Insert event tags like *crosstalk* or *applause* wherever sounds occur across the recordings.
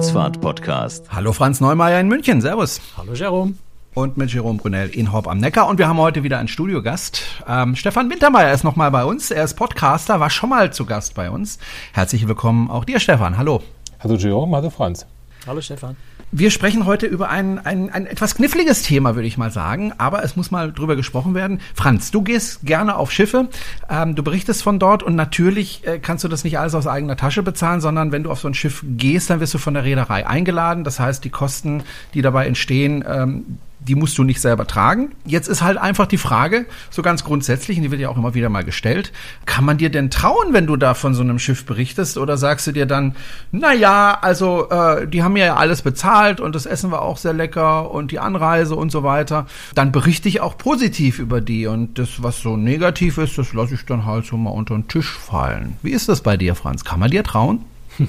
Kreuzfahrt-Podcast. Hallo Franz Neumeier in München, Servus. Hallo Jerome. Und mit Jerome Brunel in Horb am Neckar. Und wir haben heute wieder einen Studiogast. Ähm, Stefan Wintermeyer ist nochmal bei uns. Er ist Podcaster, war schon mal zu Gast bei uns. Herzlich willkommen auch dir, Stefan. Hallo. Hallo Jerome, hallo Franz. Hallo Stefan. Wir sprechen heute über ein, ein, ein etwas kniffliges Thema, würde ich mal sagen, aber es muss mal drüber gesprochen werden. Franz, du gehst gerne auf Schiffe, ähm, du berichtest von dort und natürlich äh, kannst du das nicht alles aus eigener Tasche bezahlen, sondern wenn du auf so ein Schiff gehst, dann wirst du von der Reederei eingeladen. Das heißt, die Kosten, die dabei entstehen, ähm, die musst du nicht selber tragen. Jetzt ist halt einfach die Frage, so ganz grundsätzlich, und die wird ja auch immer wieder mal gestellt, kann man dir denn trauen, wenn du da von so einem Schiff berichtest? Oder sagst du dir dann, na ja, also äh, die haben ja alles bezahlt und das Essen war auch sehr lecker und die Anreise und so weiter. Dann berichte ich auch positiv über die und das, was so negativ ist, das lasse ich dann halt so mal unter den Tisch fallen. Wie ist das bei dir, Franz? Kann man dir trauen?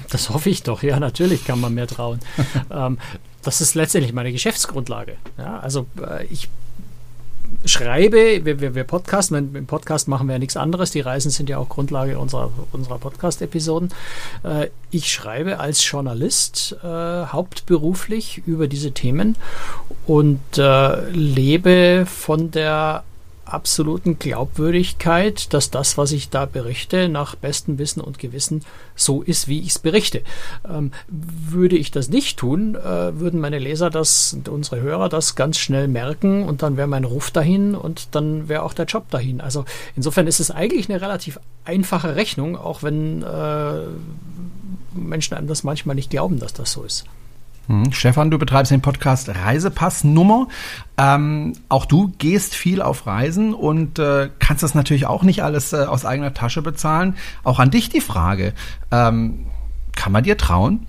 Das hoffe ich doch. Ja, natürlich kann man mir trauen. *laughs* ähm, das ist letztendlich meine Geschäftsgrundlage. Ja, also äh, ich schreibe, wir, wir, wir podcasten, im Podcast machen wir ja nichts anderes, die Reisen sind ja auch Grundlage unserer, unserer Podcast-Episoden. Äh, ich schreibe als Journalist äh, hauptberuflich über diese Themen und äh, lebe von der absoluten Glaubwürdigkeit, dass das, was ich da berichte, nach bestem Wissen und Gewissen so ist, wie ich es berichte. Ähm, würde ich das nicht tun, äh, würden meine Leser das und unsere Hörer das ganz schnell merken und dann wäre mein Ruf dahin und dann wäre auch der Job dahin. Also insofern ist es eigentlich eine relativ einfache Rechnung, auch wenn äh, Menschen einem das manchmal nicht glauben, dass das so ist. Hm. Stefan, du betreibst den Podcast Reisepassnummer. Ähm, auch du gehst viel auf Reisen und äh, kannst das natürlich auch nicht alles äh, aus eigener Tasche bezahlen. Auch an dich die Frage, ähm, kann man dir trauen?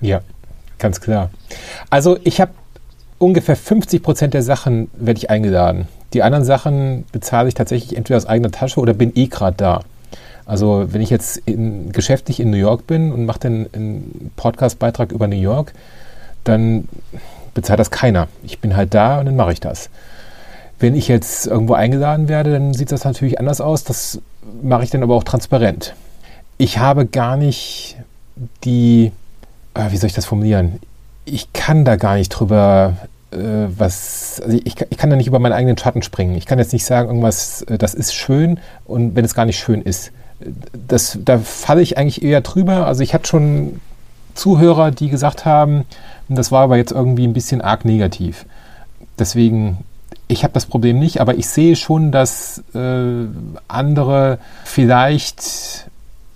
Ja, ganz klar. Also ich habe ungefähr 50 Prozent der Sachen werde ich eingeladen. Die anderen Sachen bezahle ich tatsächlich entweder aus eigener Tasche oder bin eh gerade da. Also wenn ich jetzt in, geschäftlich in New York bin und mache dann einen Podcast-Beitrag über New York, dann bezahlt das keiner. Ich bin halt da und dann mache ich das. Wenn ich jetzt irgendwo eingeladen werde, dann sieht das natürlich anders aus. Das mache ich dann aber auch transparent. Ich habe gar nicht die, äh, wie soll ich das formulieren? Ich kann da gar nicht drüber äh, was, also ich, ich, kann da nicht über meinen eigenen Schatten springen. Ich kann jetzt nicht sagen, irgendwas, äh, das ist schön und wenn es gar nicht schön ist das, da falle ich eigentlich eher drüber. Also ich hatte schon Zuhörer, die gesagt haben, das war aber jetzt irgendwie ein bisschen arg negativ. Deswegen, ich habe das Problem nicht, aber ich sehe schon, dass äh, andere vielleicht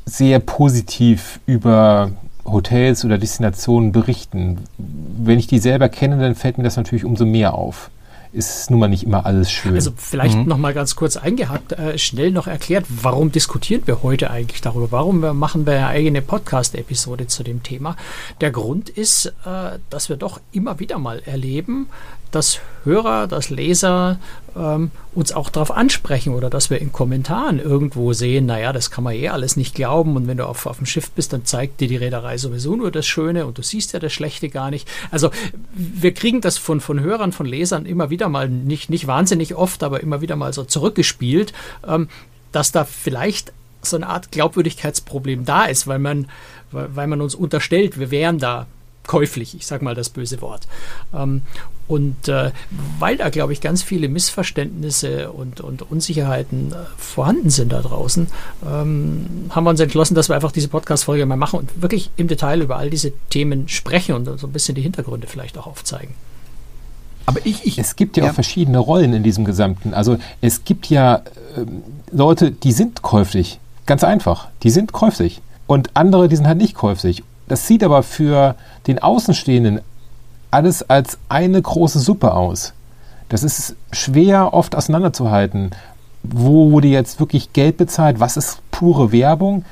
sehr positiv über Hotels oder Destinationen berichten. Wenn ich die selber kenne, dann fällt mir das natürlich umso mehr auf ist nun mal nicht immer alles schön. Also vielleicht mhm. noch mal ganz kurz eingehakt, äh, schnell noch erklärt, warum diskutieren wir heute eigentlich darüber? Warum wir machen wir eine eigene Podcast-Episode zu dem Thema? Der Grund ist, äh, dass wir doch immer wieder mal erleben, dass Hörer, dass Leser ähm, uns auch darauf ansprechen oder dass wir in Kommentaren irgendwo sehen, naja, das kann man eh alles nicht glauben und wenn du auf, auf dem Schiff bist, dann zeigt dir die Reederei sowieso nur das Schöne und du siehst ja das Schlechte gar nicht. Also wir kriegen das von, von Hörern, von Lesern immer wieder mal, nicht, nicht wahnsinnig oft, aber immer wieder mal so zurückgespielt, ähm, dass da vielleicht so eine Art Glaubwürdigkeitsproblem da ist, weil man, weil man uns unterstellt, wir wären da käuflich, ich sage mal das böse Wort. Ähm, und äh, weil da, glaube ich, ganz viele Missverständnisse und, und Unsicherheiten äh, vorhanden sind da draußen, ähm, haben wir uns entschlossen, dass wir einfach diese Podcast-Folge mal machen und wirklich im Detail über all diese Themen sprechen und so ein bisschen die Hintergründe vielleicht auch aufzeigen. Aber ich, ich, es gibt ja, ja, auch verschiedene Rollen in diesem Gesamten. Also es gibt ja äh, Leute, die sind käuflich. Ganz einfach. Die sind käuflich. Und andere, die sind halt nicht käuflich. Das sieht aber für den Außenstehenden alles als eine große Suppe aus. Das ist schwer oft auseinanderzuhalten. Wo wurde jetzt wirklich Geld bezahlt? Was ist pure Werbung?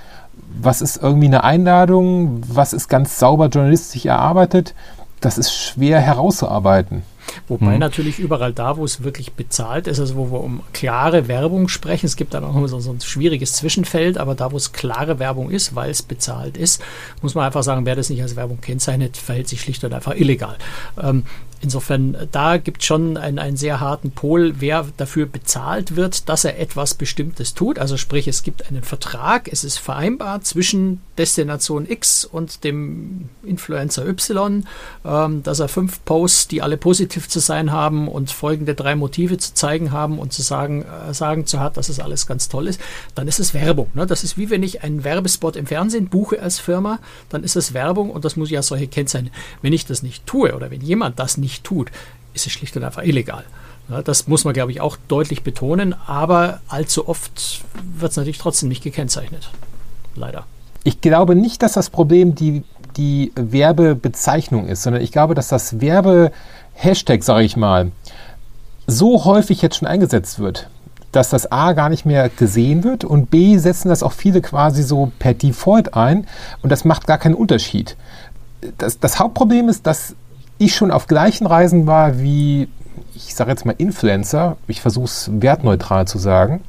Was ist irgendwie eine Einladung? Was ist ganz sauber journalistisch erarbeitet? Das ist schwer herauszuarbeiten. Wobei mhm. natürlich überall da, wo es wirklich bezahlt ist, also wo wir um klare Werbung sprechen, es gibt dann auch immer so, so ein schwieriges Zwischenfeld, aber da, wo es klare Werbung ist, weil es bezahlt ist, muss man einfach sagen, wer das nicht als Werbung kennzeichnet, verhält sich schlicht und einfach illegal. Ähm, Insofern, da gibt es schon einen, einen sehr harten Pol, wer dafür bezahlt wird, dass er etwas Bestimmtes tut. Also sprich, es gibt einen Vertrag, es ist vereinbart zwischen Destination X und dem Influencer Y, ähm, dass er fünf Posts, die alle positiv zu sein haben und folgende drei Motive zu zeigen haben und zu sagen, äh, sagen zu hat, dass es alles ganz toll ist, dann ist es Werbung. Ne? Das ist wie wenn ich einen Werbespot im Fernsehen buche als Firma, dann ist es Werbung und das muss ja solche Kennzeichen. Wenn ich das nicht tue oder wenn jemand das nicht tut, ist es schlicht und einfach illegal. Ja, das muss man, glaube ich, auch deutlich betonen, aber allzu oft wird es natürlich trotzdem nicht gekennzeichnet. Leider. Ich glaube nicht, dass das Problem die, die Werbebezeichnung ist, sondern ich glaube, dass das Werbe-Hashtag, sage ich mal, so häufig jetzt schon eingesetzt wird, dass das A gar nicht mehr gesehen wird und B setzen das auch viele quasi so per Default ein und das macht gar keinen Unterschied. Das, das Hauptproblem ist, dass ich schon auf gleichen Reisen war wie, ich sage jetzt mal Influencer, ich versuche es wertneutral zu sagen,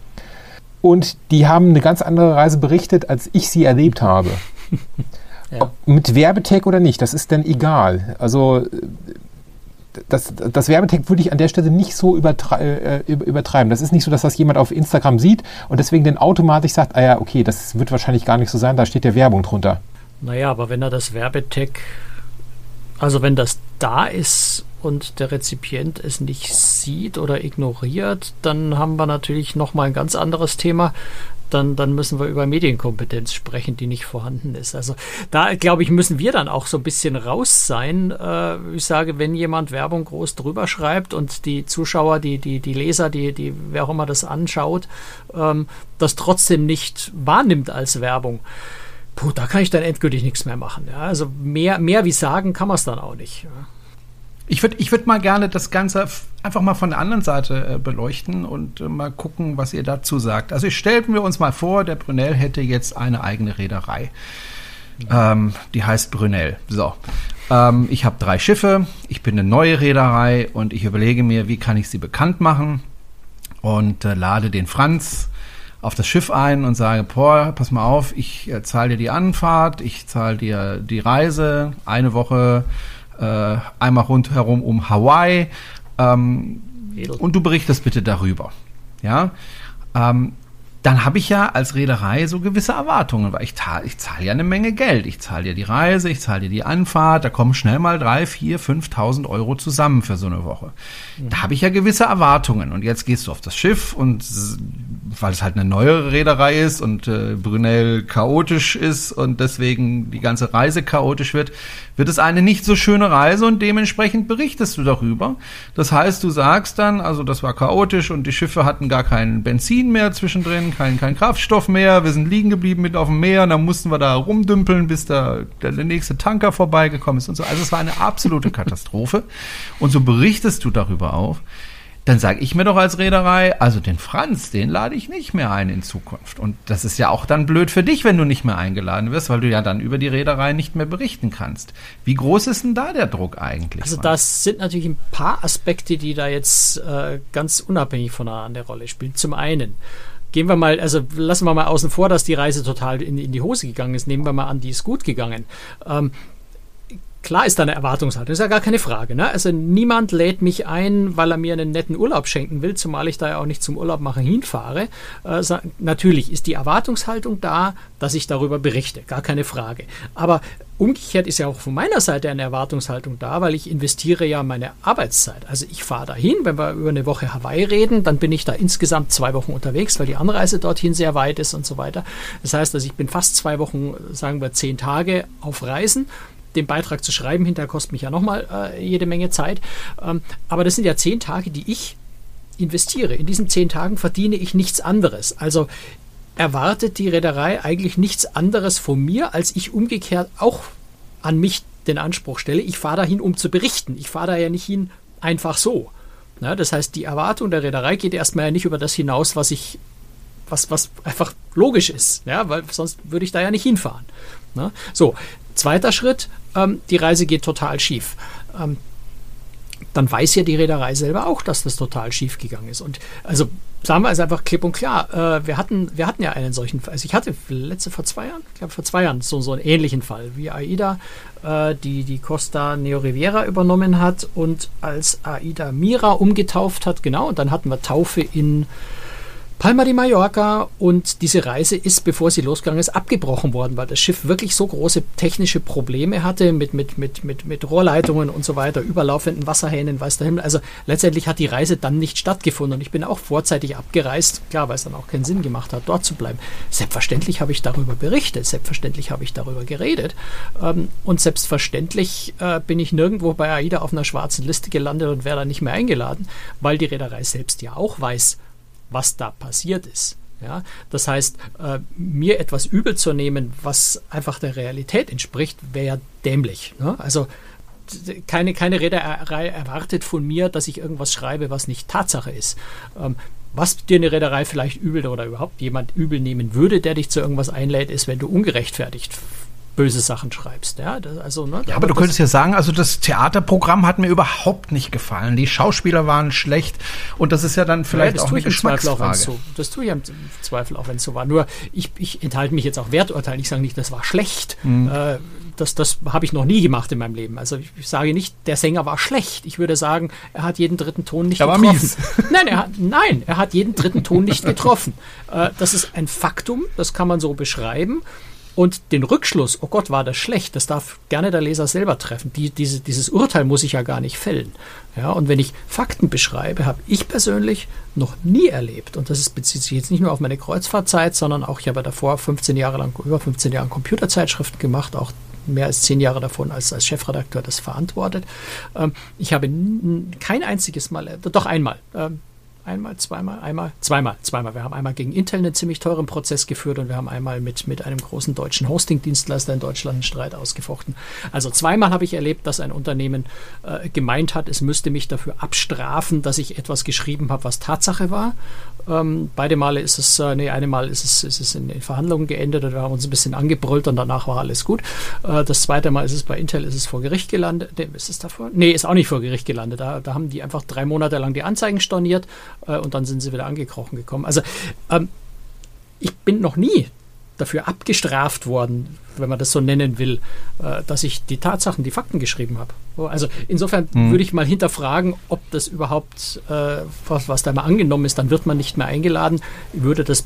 und die haben eine ganz andere Reise berichtet, als ich sie erlebt habe. *laughs* ja. Ob mit Werbetag oder nicht, das ist denn egal. Also das, das Werbetag würde ich an der Stelle nicht so übertre äh, übertreiben. Das ist nicht so, dass das jemand auf Instagram sieht und deswegen dann automatisch sagt, ah ja, okay, das wird wahrscheinlich gar nicht so sein, da steht ja Werbung drunter. Naja, aber wenn er das Werbetag also wenn das da ist und der Rezipient es nicht sieht oder ignoriert, dann haben wir natürlich nochmal ein ganz anderes Thema. Dann, dann müssen wir über Medienkompetenz sprechen, die nicht vorhanden ist. Also da, glaube ich, müssen wir dann auch so ein bisschen raus sein. Äh, ich sage, wenn jemand Werbung groß drüber schreibt und die Zuschauer, die, die, die Leser, die, die, wer auch immer das anschaut, ähm, das trotzdem nicht wahrnimmt als Werbung puh, da kann ich dann endgültig nichts mehr machen. Ja? Also mehr, mehr wie sagen kann man es dann auch nicht. Ja? Ich würde ich würd mal gerne das Ganze einfach mal von der anderen Seite äh, beleuchten und äh, mal gucken, was ihr dazu sagt. Also stellen wir uns mal vor, der Brunel hätte jetzt eine eigene Reederei. Ähm, die heißt Brunel. So. Ähm, ich habe drei Schiffe, ich bin eine neue Reederei und ich überlege mir, wie kann ich sie bekannt machen und äh, lade den Franz auf das Schiff ein und sage, boah, pass mal auf, ich äh, zahle dir die Anfahrt, ich zahle dir die Reise, eine Woche äh, einmal rundherum um Hawaii ähm, und du berichtest bitte darüber. Ja, ähm, dann habe ich ja als Reederei so gewisse Erwartungen, weil ich, ich zahle ja eine Menge Geld. Ich zahle ja die Reise, ich zahle dir die Anfahrt, da kommen schnell mal drei, vier, 5.000 Euro zusammen für so eine Woche. Mhm. Da habe ich ja gewisse Erwartungen. Und jetzt gehst du auf das Schiff und weil es halt eine neuere Reederei ist und äh, Brunel chaotisch ist und deswegen die ganze Reise chaotisch wird, wird es eine nicht so schöne Reise und dementsprechend berichtest du darüber. Das heißt, du sagst dann, also das war chaotisch und die Schiffe hatten gar kein Benzin mehr zwischendrin, kein, kein Kraftstoff mehr, wir sind liegen geblieben mit auf dem Meer und dann mussten wir da rumdümpeln, bis da der, der nächste Tanker vorbeigekommen ist und so. Also es war eine absolute Katastrophe. Und so berichtest du darüber auch dann sage ich mir doch als Reederei, also den Franz, den lade ich nicht mehr ein in Zukunft. Und das ist ja auch dann blöd für dich, wenn du nicht mehr eingeladen wirst, weil du ja dann über die Reederei nicht mehr berichten kannst. Wie groß ist denn da der Druck eigentlich? Also das sind natürlich ein paar Aspekte, die da jetzt äh, ganz unabhängig voneinander eine Rolle spielen. Zum einen, gehen wir mal, also lassen wir mal außen vor, dass die Reise total in, in die Hose gegangen ist. Nehmen wir mal an, die ist gut gegangen. Ähm, Klar ist da eine Erwartungshaltung, ist ja gar keine Frage. Ne? Also niemand lädt mich ein, weil er mir einen netten Urlaub schenken will, zumal ich da ja auch nicht zum Urlaub machen hinfahre. Äh, natürlich ist die Erwartungshaltung da, dass ich darüber berichte, gar keine Frage. Aber umgekehrt ist ja auch von meiner Seite eine Erwartungshaltung da, weil ich investiere ja meine Arbeitszeit. Also ich fahre dahin, wenn wir über eine Woche Hawaii reden, dann bin ich da insgesamt zwei Wochen unterwegs, weil die Anreise dorthin sehr weit ist und so weiter. Das heißt, also ich bin fast zwei Wochen, sagen wir zehn Tage auf Reisen den Beitrag zu schreiben. Hinterher kostet mich ja nochmal äh, jede Menge Zeit. Ähm, aber das sind ja zehn Tage, die ich investiere. In diesen zehn Tagen verdiene ich nichts anderes. Also erwartet die Reederei eigentlich nichts anderes von mir, als ich umgekehrt auch an mich den Anspruch stelle. Ich fahre dahin, um zu berichten. Ich fahre da ja nicht hin einfach so. Na, das heißt, die Erwartung der Reederei geht erstmal ja nicht über das hinaus, was ich, was, was einfach logisch ist, ja, weil sonst würde ich da ja nicht hinfahren. Na? So, zweiter Schritt, ähm, die Reise geht total schief. Ähm, dann weiß ja die Reederei selber auch, dass das total schief gegangen ist. Und also sagen wir es einfach klipp und klar. Äh, wir, hatten, wir hatten ja einen solchen Fall. Also ich hatte letzte vor zwei Jahren, ich glaube vor zwei Jahren, so, so einen ähnlichen Fall, wie AIDA, äh, die die Costa Neo Riviera übernommen hat und als AIDA Mira umgetauft hat, genau, und dann hatten wir Taufe in Palma de Mallorca und diese Reise ist, bevor sie losgegangen ist, abgebrochen worden, weil das Schiff wirklich so große technische Probleme hatte mit, mit, mit, mit, mit Rohrleitungen und so weiter, überlaufenden Wasserhähnen, weiß der Himmel. Also letztendlich hat die Reise dann nicht stattgefunden und ich bin auch vorzeitig abgereist, klar, weil es dann auch keinen Sinn gemacht hat, dort zu bleiben. Selbstverständlich habe ich darüber berichtet, selbstverständlich habe ich darüber geredet ähm, und selbstverständlich äh, bin ich nirgendwo bei AIDA auf einer schwarzen Liste gelandet und wäre da nicht mehr eingeladen, weil die Reederei selbst ja auch weiß, was da passiert ist. Ja, das heißt, äh, mir etwas übel zu nehmen, was einfach der Realität entspricht, wäre dämlich. Ne? Also keine, keine Reederei erwartet von mir, dass ich irgendwas schreibe, was nicht Tatsache ist. Ähm, was dir eine Reederei vielleicht übel oder überhaupt jemand übel nehmen würde, der dich zu irgendwas einlädt, ist, wenn du ungerechtfertigt böse Sachen schreibst. Ja, das, also, ne, ja aber du könntest ja sagen, also das Theaterprogramm hat mir überhaupt nicht gefallen. Die Schauspieler waren schlecht und das ist ja dann vielleicht ja, auch eine Geschmacksfrage. So, das tue ich im Zweifel auch, wenn es so war. Nur ich, ich enthalte mich jetzt auch Werturteilen. Ich sage nicht, das war schlecht. Mhm. Äh, das, das habe ich noch nie gemacht in meinem Leben. Also ich, ich, sage nicht, der Sänger war schlecht. Ich würde sagen, er hat jeden dritten Ton nicht er getroffen. War mies. *laughs* Nein, er hat, nein, er hat jeden dritten Ton nicht getroffen. *laughs* Äh, das ist ein Faktum, das kann man so beschreiben. Und den Rückschluss, oh Gott, war das schlecht, das darf gerne der Leser selber treffen. Die, diese, dieses Urteil muss ich ja gar nicht fällen. Ja, und wenn ich Fakten beschreibe, habe ich persönlich noch nie erlebt, und das ist, bezieht sich jetzt nicht nur auf meine Kreuzfahrtzeit, sondern auch, ich habe davor 15 Jahre lang, über 15 Jahre Computerzeitschriften gemacht, auch mehr als zehn Jahre davon als, als Chefredakteur das verantwortet. Ähm, ich habe kein einziges Mal, doch einmal, ähm, einmal, zweimal, einmal, zweimal, zweimal. Wir haben einmal gegen Intel einen ziemlich teuren Prozess geführt und wir haben einmal mit, mit einem großen deutschen Hosting-Dienstleister in Deutschland einen Streit ausgefochten. Also zweimal habe ich erlebt, dass ein Unternehmen äh, gemeint hat, es müsste mich dafür abstrafen, dass ich etwas geschrieben habe, was Tatsache war. Ähm, beide Male ist es, äh, nee, eine Mal ist es, ist es in, in Verhandlungen geendet und wir haben uns ein bisschen angebrüllt und danach war alles gut. Äh, das zweite Mal ist es bei Intel, ist es vor Gericht gelandet. Ist es davor? Nee, ist auch nicht vor Gericht gelandet. Da, da haben die einfach drei Monate lang die Anzeigen storniert äh, und dann sind sie wieder angekrochen gekommen. Also ähm, ich bin noch nie dafür abgestraft worden, wenn man das so nennen will, äh, dass ich die Tatsachen, die Fakten geschrieben habe. Also insofern mhm. würde ich mal hinterfragen, ob das überhaupt, äh, was, was da mal angenommen ist, dann wird man nicht mehr eingeladen. Ich würde das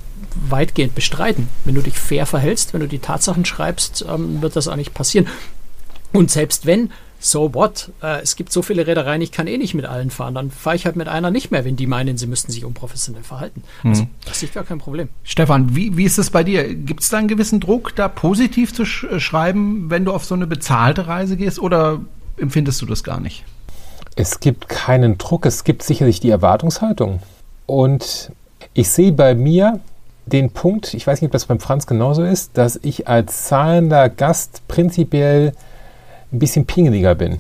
weitgehend bestreiten. Wenn du dich fair verhältst, wenn du die Tatsachen schreibst, ähm, wird das auch nicht passieren. Und selbst wenn, so what? Äh, es gibt so viele Reedereien, ich kann eh nicht mit allen fahren. Dann fahre ich halt mit einer nicht mehr, wenn die meinen, sie müssten sich unprofessionell verhalten. Also, mhm. das ist gar kein Problem. Stefan, wie, wie ist es bei dir? Gibt es da einen gewissen Druck, da positiv zu sch äh, schreiben, wenn du auf so eine bezahlte Reise gehst? Oder empfindest du das gar nicht? Es gibt keinen Druck, es gibt sicherlich die Erwartungshaltung. Und ich sehe bei mir den Punkt, ich weiß nicht, ob das beim Franz genauso ist, dass ich als zahlender Gast prinzipiell ein bisschen pingeliger bin.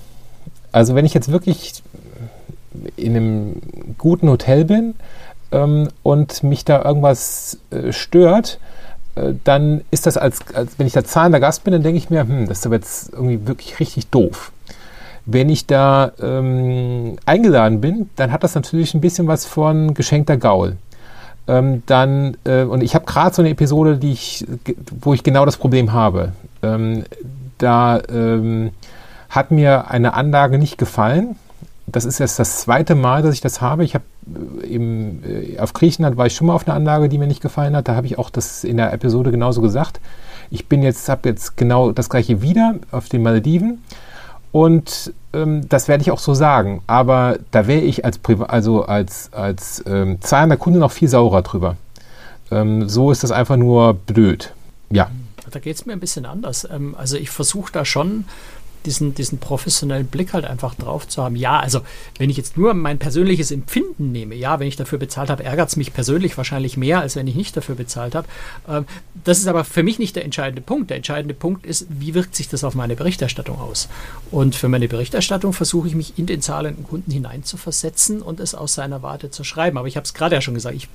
Also wenn ich jetzt wirklich in einem guten Hotel bin ähm, und mich da irgendwas äh, stört, äh, dann ist das als, als, wenn ich da zahlender Gast bin, dann denke ich mir, hm, das ist aber jetzt irgendwie wirklich richtig doof. Wenn ich da ähm, eingeladen bin, dann hat das natürlich ein bisschen was von geschenkter Gaul. Ähm, dann, äh, und ich habe gerade so eine Episode, die ich, wo ich genau das Problem habe. Ähm, da ähm, hat mir eine Anlage nicht gefallen. Das ist jetzt das zweite Mal, dass ich das habe. Ich habe eben äh, auf Griechenland war ich schon mal auf einer Anlage, die mir nicht gefallen hat. Da habe ich auch das in der Episode genauso gesagt. Ich bin jetzt, habe jetzt genau das gleiche wieder auf den Malediven. Und ähm, das werde ich auch so sagen. Aber da wäre ich als, Priva also als, als ähm, zahlender Kunde noch viel saurer drüber. Ähm, so ist das einfach nur blöd. Ja. Da geht es mir ein bisschen anders. Ähm, also ich versuche da schon diesen, diesen professionellen Blick halt einfach drauf zu haben. Ja, also wenn ich jetzt nur mein persönliches Empfinden nehme, ja, wenn ich dafür bezahlt habe, ärgert es mich persönlich wahrscheinlich mehr, als wenn ich nicht dafür bezahlt habe. Ähm, das ist aber für mich nicht der entscheidende Punkt. Der entscheidende Punkt ist, wie wirkt sich das auf meine Berichterstattung aus? Und für meine Berichterstattung versuche ich mich in den zahlenden Kunden hineinzuversetzen und es aus seiner Warte zu schreiben. Aber ich habe es gerade ja schon gesagt, ich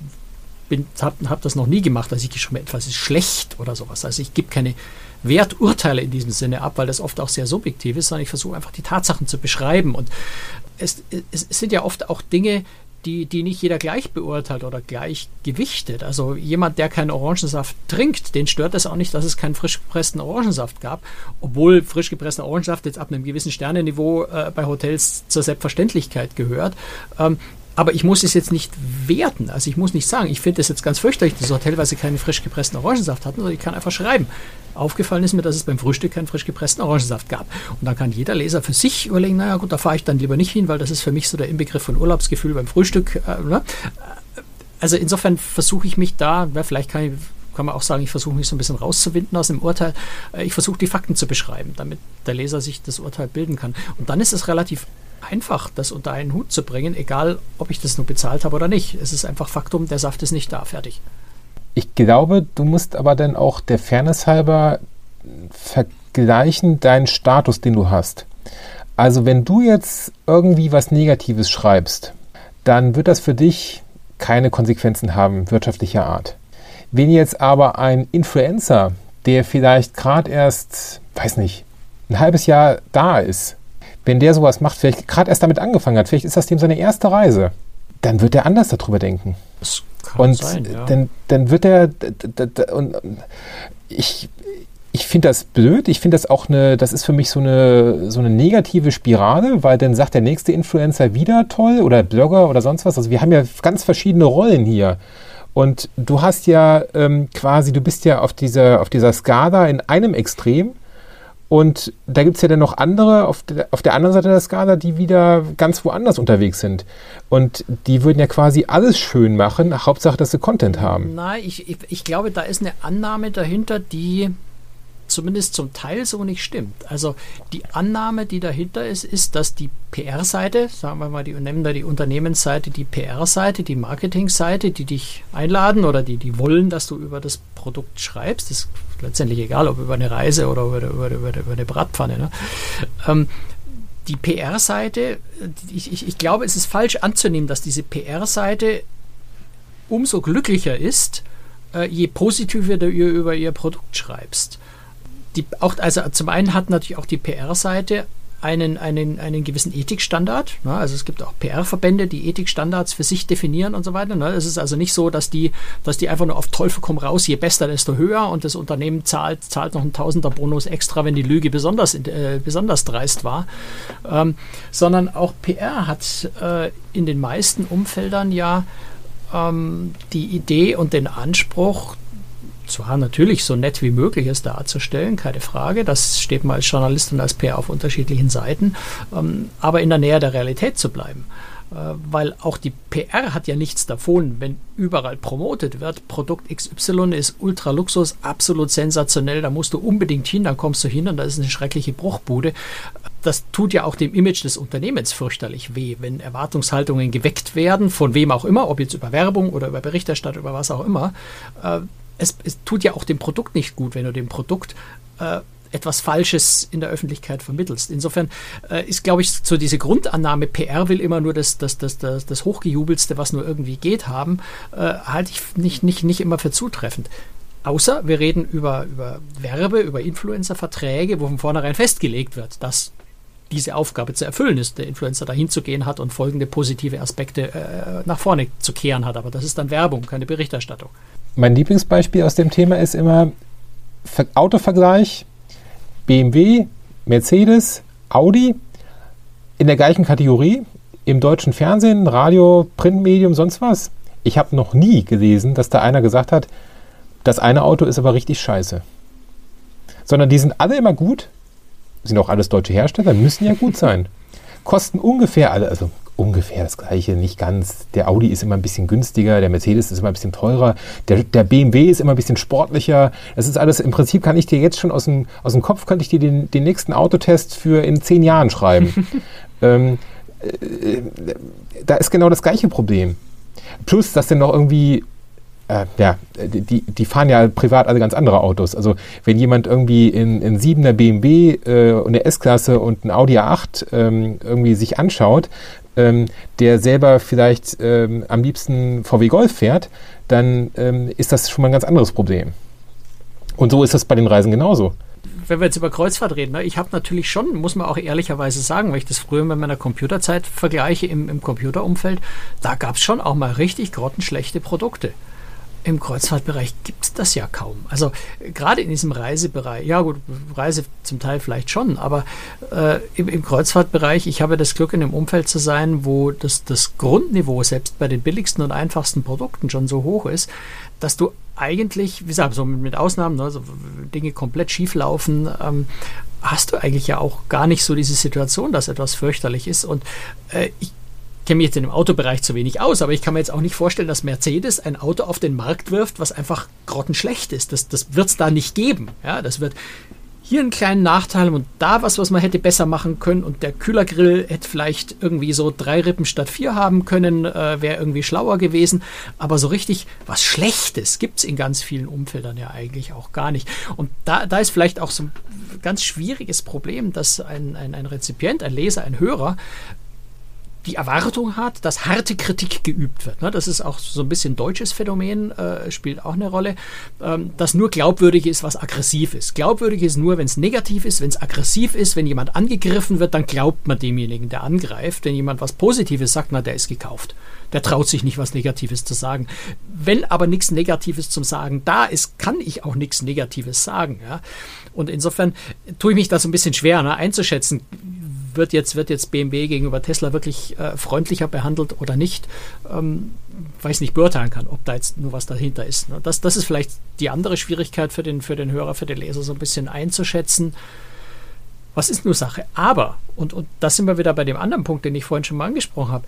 habe hab das noch nie gemacht, dass ich geschrieben etwas ist schlecht oder sowas. Also ich gebe keine Werturteile in diesem Sinne ab, weil das oft auch sehr subjektiv ist, sondern ich versuche einfach die Tatsachen zu beschreiben. Und es, es sind ja oft auch Dinge, die, die nicht jeder gleich beurteilt oder gleich gewichtet. Also jemand, der keinen Orangensaft trinkt, den stört es auch nicht, dass es keinen frisch gepressten Orangensaft gab, obwohl frisch gepresster Orangensaft jetzt ab einem gewissen Sternenniveau äh, bei Hotels zur Selbstverständlichkeit gehört. Ähm, aber ich muss es jetzt nicht werten. Also ich muss nicht sagen, ich finde es jetzt ganz fürchterlich, dass Hotel, weil sie keinen frisch gepressten Orangensaft hatten, sondern ich kann einfach schreiben. Aufgefallen ist mir, dass es beim Frühstück keinen frisch gepressten Orangensaft gab. Und dann kann jeder Leser für sich überlegen, naja gut, da fahre ich dann lieber nicht hin, weil das ist für mich so der Inbegriff von Urlaubsgefühl beim Frühstück. Äh, ne? Also insofern versuche ich mich da, ja, vielleicht kann ich kann man auch sagen, ich versuche mich so ein bisschen rauszuwinden aus dem Urteil. Äh, ich versuche die Fakten zu beschreiben, damit der Leser sich das Urteil bilden kann. Und dann ist es relativ einfach, das unter einen Hut zu bringen, egal ob ich das nur bezahlt habe oder nicht. Es ist einfach Faktum, der Saft ist nicht da, fertig. Ich glaube, du musst aber dann auch der Fairness halber vergleichen deinen Status, den du hast. Also wenn du jetzt irgendwie was Negatives schreibst, dann wird das für dich keine Konsequenzen haben wirtschaftlicher Art. Wenn jetzt aber ein Influencer, der vielleicht gerade erst, weiß nicht, ein halbes Jahr da ist, wenn der sowas macht, vielleicht gerade erst damit angefangen hat, vielleicht ist das dem seine erste Reise, dann wird er anders darüber denken. Das kann und sein, ja. dann, dann wird er, und ich, ich finde das blöd. Ich finde das auch eine, das ist für mich so eine, so eine negative Spirale, weil dann sagt der nächste Influencer wieder toll oder Blogger oder sonst was. Also wir haben ja ganz verschiedene Rollen hier. Und du hast ja ähm, quasi, du bist ja auf dieser, auf dieser Skala in einem Extrem und da gibt es ja dann noch andere auf der, auf der anderen Seite der Skala, die wieder ganz woanders unterwegs sind. Und die würden ja quasi alles schön machen, Hauptsache, dass sie Content haben. Nein, ich, ich, ich glaube, da ist eine Annahme dahinter, die zumindest zum Teil so nicht stimmt. Also die Annahme, die dahinter ist, ist, dass die PR-Seite, sagen wir mal, die nehmen da die Unternehmensseite, die PR-Seite, die Marketing-Seite, die dich einladen oder die, die wollen, dass du über das Produkt schreibst, das letztendlich egal, ob über eine Reise oder über, über, über, über eine Bratpfanne. Ne? Ähm, die PR-Seite, ich, ich, ich glaube, es ist falsch anzunehmen, dass diese PR-Seite umso glücklicher ist, äh, je positiver du über ihr Produkt schreibst die, auch, also zum einen hat natürlich auch die PR-Seite einen, einen, einen gewissen Ethikstandard. Ne? Also es gibt auch PR-Verbände, die Ethikstandards für sich definieren und so weiter. Ne? Es ist also nicht so, dass die, dass die einfach nur auf Teufel komm raus, je besser, desto höher und das Unternehmen zahlt, zahlt noch einen Tausender-Bonus extra, wenn die Lüge besonders, äh, besonders dreist war. Ähm, sondern auch PR hat äh, in den meisten Umfeldern ja ähm, die Idee und den Anspruch, zwar natürlich so nett wie möglich es darzustellen, keine Frage, das steht man als Journalist und als PR auf unterschiedlichen Seiten, ähm, aber in der Nähe der Realität zu bleiben. Äh, weil auch die PR hat ja nichts davon, wenn überall promotet wird, Produkt XY ist Ultraluxus, absolut sensationell, da musst du unbedingt hin, dann kommst du hin und da ist eine schreckliche Bruchbude. Das tut ja auch dem Image des Unternehmens fürchterlich weh, wenn Erwartungshaltungen geweckt werden, von wem auch immer, ob jetzt über Werbung oder über Berichterstattung, über was auch immer. Äh, es, es, tut ja auch dem Produkt nicht gut, wenn du dem Produkt äh, etwas Falsches in der Öffentlichkeit vermittelst. Insofern äh, ist, glaube ich, so diese Grundannahme, PR will immer nur das, das, das, das, das Hochgejubelste, was nur irgendwie geht, haben, äh, halte ich nicht, nicht, nicht immer für zutreffend. Außer wir reden über, über Werbe, über Influencer-Verträge, wo von vornherein festgelegt wird, dass diese Aufgabe zu erfüllen ist, der Influencer dahin zu gehen hat und folgende positive Aspekte äh, nach vorne zu kehren hat. Aber das ist dann Werbung, keine Berichterstattung mein Lieblingsbeispiel aus dem Thema ist immer Autovergleich BMW, Mercedes, Audi in der gleichen Kategorie im deutschen Fernsehen, Radio, Printmedium, sonst was. Ich habe noch nie gelesen, dass da einer gesagt hat, das eine Auto ist aber richtig scheiße. Sondern die sind alle immer gut, sind auch alles deutsche Hersteller, müssen ja gut sein. Kosten ungefähr alle, also ungefähr das gleiche, nicht ganz. Der Audi ist immer ein bisschen günstiger, der Mercedes ist immer ein bisschen teurer, der, der BMW ist immer ein bisschen sportlicher. Das ist alles, im Prinzip kann ich dir jetzt schon aus dem, aus dem Kopf, könnte ich dir den, den nächsten Autotest für in zehn Jahren schreiben. *laughs* ähm, äh, da ist genau das gleiche Problem. Plus, dass dann noch irgendwie äh, ja, die, die fahren ja privat alle ganz andere Autos. Also wenn jemand irgendwie in, in 7er BMW äh, und eine S-Klasse und ein Audi A8 ähm, irgendwie sich anschaut, ähm, der selber vielleicht ähm, am liebsten VW Golf fährt, dann ähm, ist das schon mal ein ganz anderes Problem. Und so ist das bei den Reisen genauso. wenn wir jetzt über Kreuzfahrt reden, ne, ich habe natürlich schon, muss man auch ehrlicherweise sagen, weil ich das früher mit meiner Computerzeit vergleiche im, im Computerumfeld, da gab es schon auch mal richtig grottenschlechte Produkte. Im Kreuzfahrtbereich gibt es das ja kaum. Also gerade in diesem Reisebereich, ja gut, Reise zum Teil vielleicht schon, aber äh, im, im, Kreuzfahrtbereich, ich habe das Glück, in einem Umfeld zu sein, wo das, das Grundniveau selbst bei den billigsten und einfachsten Produkten schon so hoch ist, dass du eigentlich, wie gesagt, so mit Ausnahmen, ne, so Dinge komplett schief laufen, ähm, hast du eigentlich ja auch gar nicht so diese Situation, dass etwas fürchterlich ist. Und äh, ich kenne mich jetzt in dem Autobereich zu wenig aus, aber ich kann mir jetzt auch nicht vorstellen, dass Mercedes ein Auto auf den Markt wirft, was einfach grottenschlecht ist. Das, das wird es da nicht geben. Ja, das wird hier einen kleinen Nachteil und da was, was man hätte besser machen können. Und der Kühlergrill hätte vielleicht irgendwie so drei Rippen statt vier haben können, äh, wäre irgendwie schlauer gewesen. Aber so richtig was Schlechtes gibt es in ganz vielen Umfeldern ja eigentlich auch gar nicht. Und da, da ist vielleicht auch so ein ganz schwieriges Problem, dass ein, ein, ein Rezipient, ein Leser, ein Hörer die Erwartung hat, dass harte Kritik geübt wird. Ne? Das ist auch so ein bisschen deutsches Phänomen, äh, spielt auch eine Rolle, ähm, dass nur glaubwürdig ist, was aggressiv ist. Glaubwürdig ist nur, wenn es negativ ist, wenn es aggressiv ist, wenn jemand angegriffen wird, dann glaubt man demjenigen, der angreift. Wenn jemand was Positives sagt, na, der ist gekauft. Der traut sich nicht, was Negatives zu sagen. Wenn aber nichts Negatives zum Sagen da ist, kann ich auch nichts Negatives sagen. Ja? Und insofern tue ich mich da so ein bisschen schwer ne, einzuschätzen, wird jetzt, wird jetzt BMW gegenüber Tesla wirklich äh, freundlicher behandelt oder nicht, ähm, ich nicht beurteilen kann, ob da jetzt nur was dahinter ist. Ne? Das, das ist vielleicht die andere Schwierigkeit für den, für den Hörer, für den Leser, so ein bisschen einzuschätzen. Was ist nur Sache? Aber, und, und das sind wir wieder bei dem anderen Punkt, den ich vorhin schon mal angesprochen habe,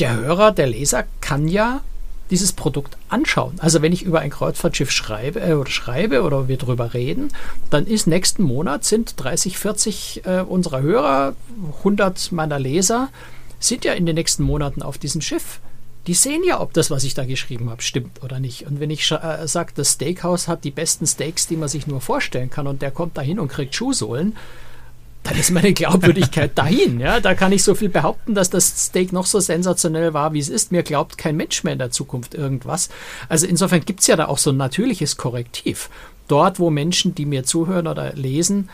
der Hörer, der Leser kann ja dieses Produkt anschauen. Also wenn ich über ein Kreuzfahrtschiff schreibe äh, oder schreibe oder wir darüber reden, dann ist nächsten Monat sind 30, 40 äh, unserer Hörer, 100 meiner Leser sind ja in den nächsten Monaten auf diesem Schiff. Die sehen ja, ob das, was ich da geschrieben habe, stimmt oder nicht. Und wenn ich äh, sage, das Steakhouse hat die besten Steaks, die man sich nur vorstellen kann, und der kommt da hin und kriegt Schuhsohlen, dann ist meine Glaubwürdigkeit *laughs* dahin. Ja, da kann ich so viel behaupten, dass das Steak noch so sensationell war, wie es ist. Mir glaubt kein Mensch mehr in der Zukunft irgendwas. Also insofern gibt es ja da auch so ein natürliches Korrektiv. Dort, wo Menschen, die mir zuhören oder lesen,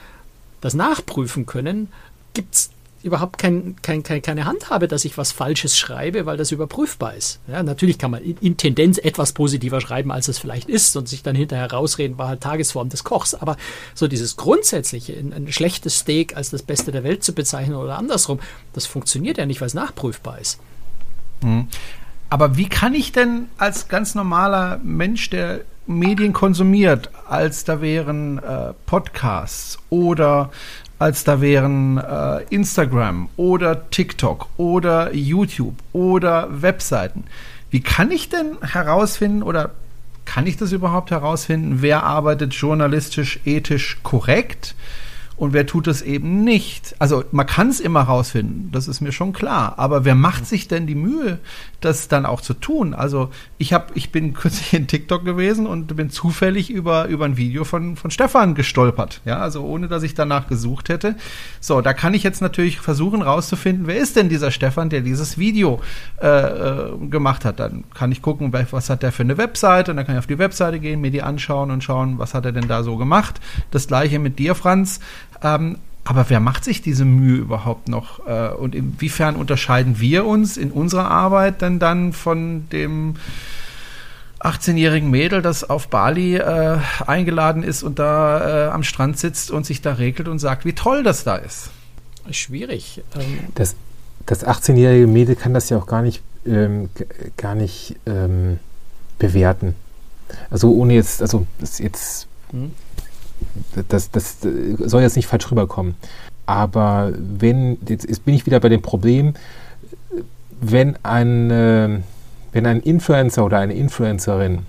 das nachprüfen können, gibt es überhaupt kein, kein, kein, keine Handhabe, dass ich was Falsches schreibe, weil das überprüfbar ist. Ja, natürlich kann man in, Tendenz etwas positiver schreiben, als es vielleicht ist und sich dann hinterher rausreden, war halt Tagesform des Kochs. Aber so dieses grundsätzliche, ein, ein schlechtes Steak als das Beste der Welt zu bezeichnen oder andersrum, das funktioniert ja nicht, weil es nachprüfbar ist. Mhm. Aber wie kann ich denn als ganz normaler Mensch, der Medien konsumiert, als da wären äh, Podcasts oder als da wären äh, Instagram oder TikTok oder YouTube oder Webseiten. Wie kann ich denn herausfinden oder kann ich das überhaupt herausfinden, wer arbeitet journalistisch, ethisch korrekt? Und wer tut es eben nicht. Also man kann es immer rausfinden, das ist mir schon klar. Aber wer macht sich denn die Mühe, das dann auch zu tun? Also ich habe, ich bin *laughs* kürzlich in TikTok gewesen und bin zufällig über über ein Video von von Stefan gestolpert. Ja, also ohne dass ich danach gesucht hätte. So, da kann ich jetzt natürlich versuchen rauszufinden, wer ist denn dieser Stefan, der dieses Video äh, äh, gemacht hat. Dann kann ich gucken, was hat der für eine Webseite. Und dann kann ich auf die Webseite gehen, mir die anschauen und schauen, was hat er denn da so gemacht. Das gleiche mit dir, Franz. Ähm, aber wer macht sich diese Mühe überhaupt noch? Äh, und inwiefern unterscheiden wir uns in unserer Arbeit denn dann von dem 18-jährigen Mädel, das auf Bali äh, eingeladen ist und da äh, am Strand sitzt und sich da regelt und sagt, wie toll das da ist? Schwierig. Ähm das, das 18-jährige Mädel kann das ja auch gar nicht, ähm, gar nicht ähm, bewerten. Also ohne jetzt, also jetzt hm das, das soll jetzt nicht falsch rüberkommen. Aber wenn, jetzt bin ich wieder bei dem Problem, wenn ein, wenn ein Influencer oder eine Influencerin,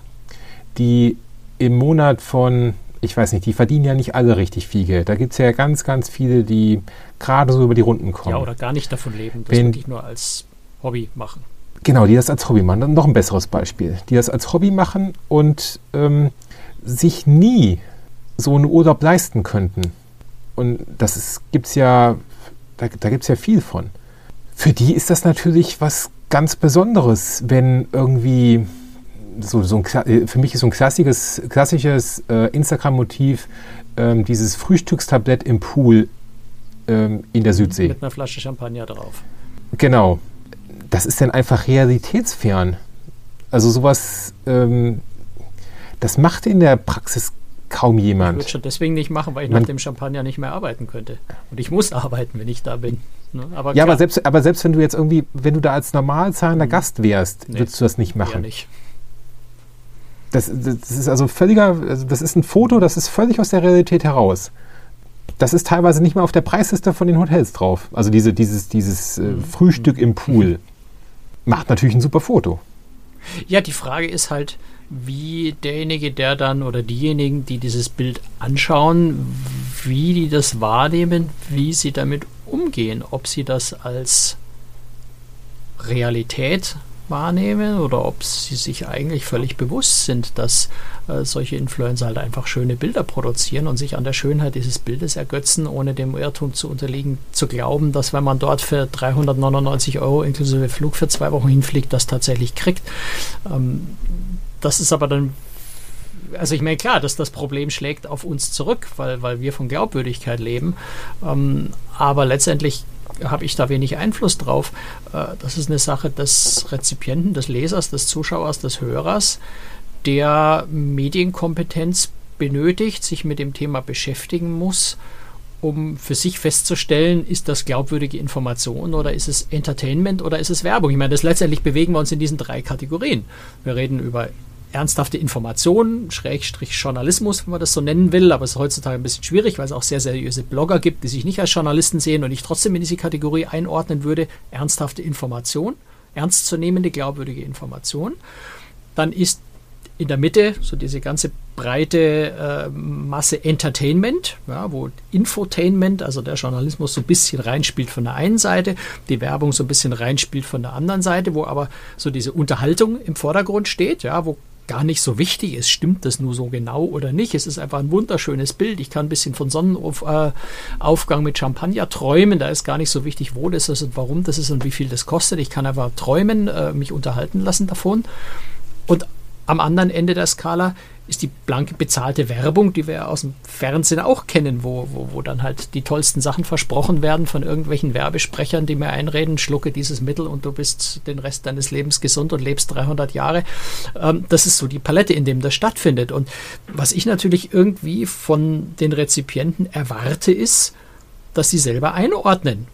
die im Monat von, ich weiß nicht, die verdienen ja nicht alle richtig viel Geld. Da gibt es ja ganz, ganz viele, die gerade so über die Runden kommen. Ja, oder gar nicht davon leben, das wenn, wirklich nur als Hobby machen. Genau, die das als Hobby machen. Dann noch ein besseres Beispiel. Die das als Hobby machen und ähm, sich nie so einen Urlaub leisten könnten. Und das gibt es ja, da, da gibt es ja viel von. Für die ist das natürlich was ganz Besonderes, wenn irgendwie so, so ein, für mich ist so ein klassisches, klassisches äh, Instagram-Motiv ähm, dieses Frühstückstablett im Pool ähm, in der Südsee. Mit einer Flasche Champagner drauf. Genau. Das ist dann einfach realitätsfern. Also sowas, ähm, das macht in der Praxis kaum jemand. Ich würde schon deswegen nicht machen, weil ich Man, nach dem Champagner nicht mehr arbeiten könnte. Und ich muss arbeiten, wenn ich da bin. Ne? Aber ja, aber selbst, aber selbst wenn du jetzt irgendwie, wenn du da als normal zahlender hm. Gast wärst, nee, würdest du das nicht machen. Nicht. Das, das ist also völliger, also das ist ein Foto, das ist völlig aus der Realität heraus. Das ist teilweise nicht mal auf der Preisliste von den Hotels drauf. Also diese, dieses, dieses äh, hm. Frühstück im Pool. Macht natürlich ein super Foto. Ja, die Frage ist halt, wie derjenige, der dann oder diejenigen, die dieses Bild anschauen, wie die das wahrnehmen, wie sie damit umgehen, ob sie das als Realität wahrnehmen oder ob sie sich eigentlich völlig bewusst sind, dass äh, solche Influencer halt einfach schöne Bilder produzieren und sich an der Schönheit dieses Bildes ergötzen, ohne dem Irrtum zu unterliegen, zu glauben, dass wenn man dort für 399 Euro inklusive Flug für zwei Wochen hinfliegt, das tatsächlich kriegt. Ähm, das ist aber dann also ich meine, klar, dass das Problem schlägt auf uns zurück, weil, weil wir von Glaubwürdigkeit leben. Ähm, aber letztendlich habe ich da wenig Einfluss drauf. Äh, das ist eine Sache des Rezipienten, des Lesers, des Zuschauers, des Hörers, der Medienkompetenz benötigt, sich mit dem Thema beschäftigen muss, um für sich festzustellen, ist das glaubwürdige Information oder ist es Entertainment oder ist es Werbung? Ich meine, das letztendlich bewegen wir uns in diesen drei Kategorien. Wir reden über ernsthafte Informationen, Schrägstrich Journalismus, wenn man das so nennen will, aber es ist heutzutage ein bisschen schwierig, weil es auch sehr seriöse Blogger gibt, die sich nicht als Journalisten sehen und ich trotzdem in diese Kategorie einordnen würde, ernsthafte Information, ernstzunehmende, glaubwürdige Information. Dann ist in der Mitte so diese ganze breite äh, Masse Entertainment, ja, wo Infotainment, also der Journalismus so ein bisschen reinspielt von der einen Seite, die Werbung so ein bisschen reinspielt von der anderen Seite, wo aber so diese Unterhaltung im Vordergrund steht, ja, wo gar nicht so wichtig ist, stimmt das nur so genau oder nicht. Es ist einfach ein wunderschönes Bild. Ich kann ein bisschen von Sonnenaufgang mit Champagner träumen. Da ist gar nicht so wichtig, wo das ist und warum das ist und wie viel das kostet. Ich kann einfach träumen, äh, mich unterhalten lassen davon. Und am anderen Ende der Skala ist die blanke bezahlte Werbung, die wir aus dem Fernsehen auch kennen, wo, wo, wo dann halt die tollsten Sachen versprochen werden von irgendwelchen Werbesprechern, die mir einreden, schlucke dieses Mittel und du bist den Rest deines Lebens gesund und lebst 300 Jahre. Ähm, das ist so die Palette, in dem das stattfindet. Und was ich natürlich irgendwie von den Rezipienten erwarte, ist, dass sie selber einordnen.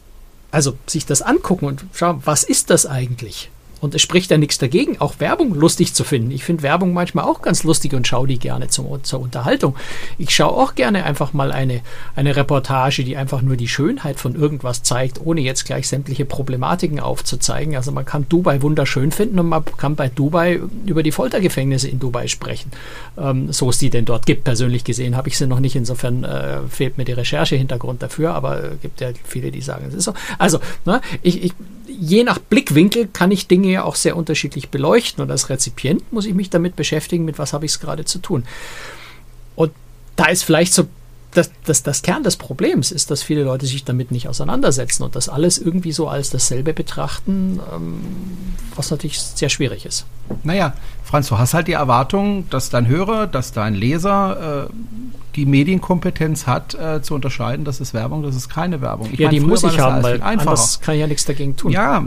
Also sich das angucken und schauen, was ist das eigentlich? Und es spricht ja nichts dagegen, auch Werbung lustig zu finden. Ich finde Werbung manchmal auch ganz lustig und schaue die gerne zum, zur Unterhaltung. Ich schaue auch gerne einfach mal eine, eine Reportage, die einfach nur die Schönheit von irgendwas zeigt, ohne jetzt gleich sämtliche Problematiken aufzuzeigen. Also man kann Dubai wunderschön finden und man kann bei Dubai über die Foltergefängnisse in Dubai sprechen. Ähm, so es die denn dort gibt. Persönlich gesehen habe ich sie noch nicht. Insofern äh, fehlt mir die Recherche-Hintergrund dafür, aber es gibt ja viele, die sagen, es ist so. Also, ne, ich, ich je nach Blickwinkel kann ich Dinge auch sehr unterschiedlich beleuchten und als Rezipient muss ich mich damit beschäftigen, mit was habe ich es gerade zu tun. Und da ist vielleicht so das, das, das Kern des Problems ist, dass viele Leute sich damit nicht auseinandersetzen und das alles irgendwie so als dasselbe betrachten, ähm, was natürlich sehr schwierig ist. Naja, Franz, du hast halt die Erwartung, dass dein Hörer, dass dein Leser äh, die Medienkompetenz hat, äh, zu unterscheiden, das ist Werbung, das ist keine Werbung. Ich ja, meine, die muss ich haben, weil anders kann ich ja nichts dagegen tun. Ja,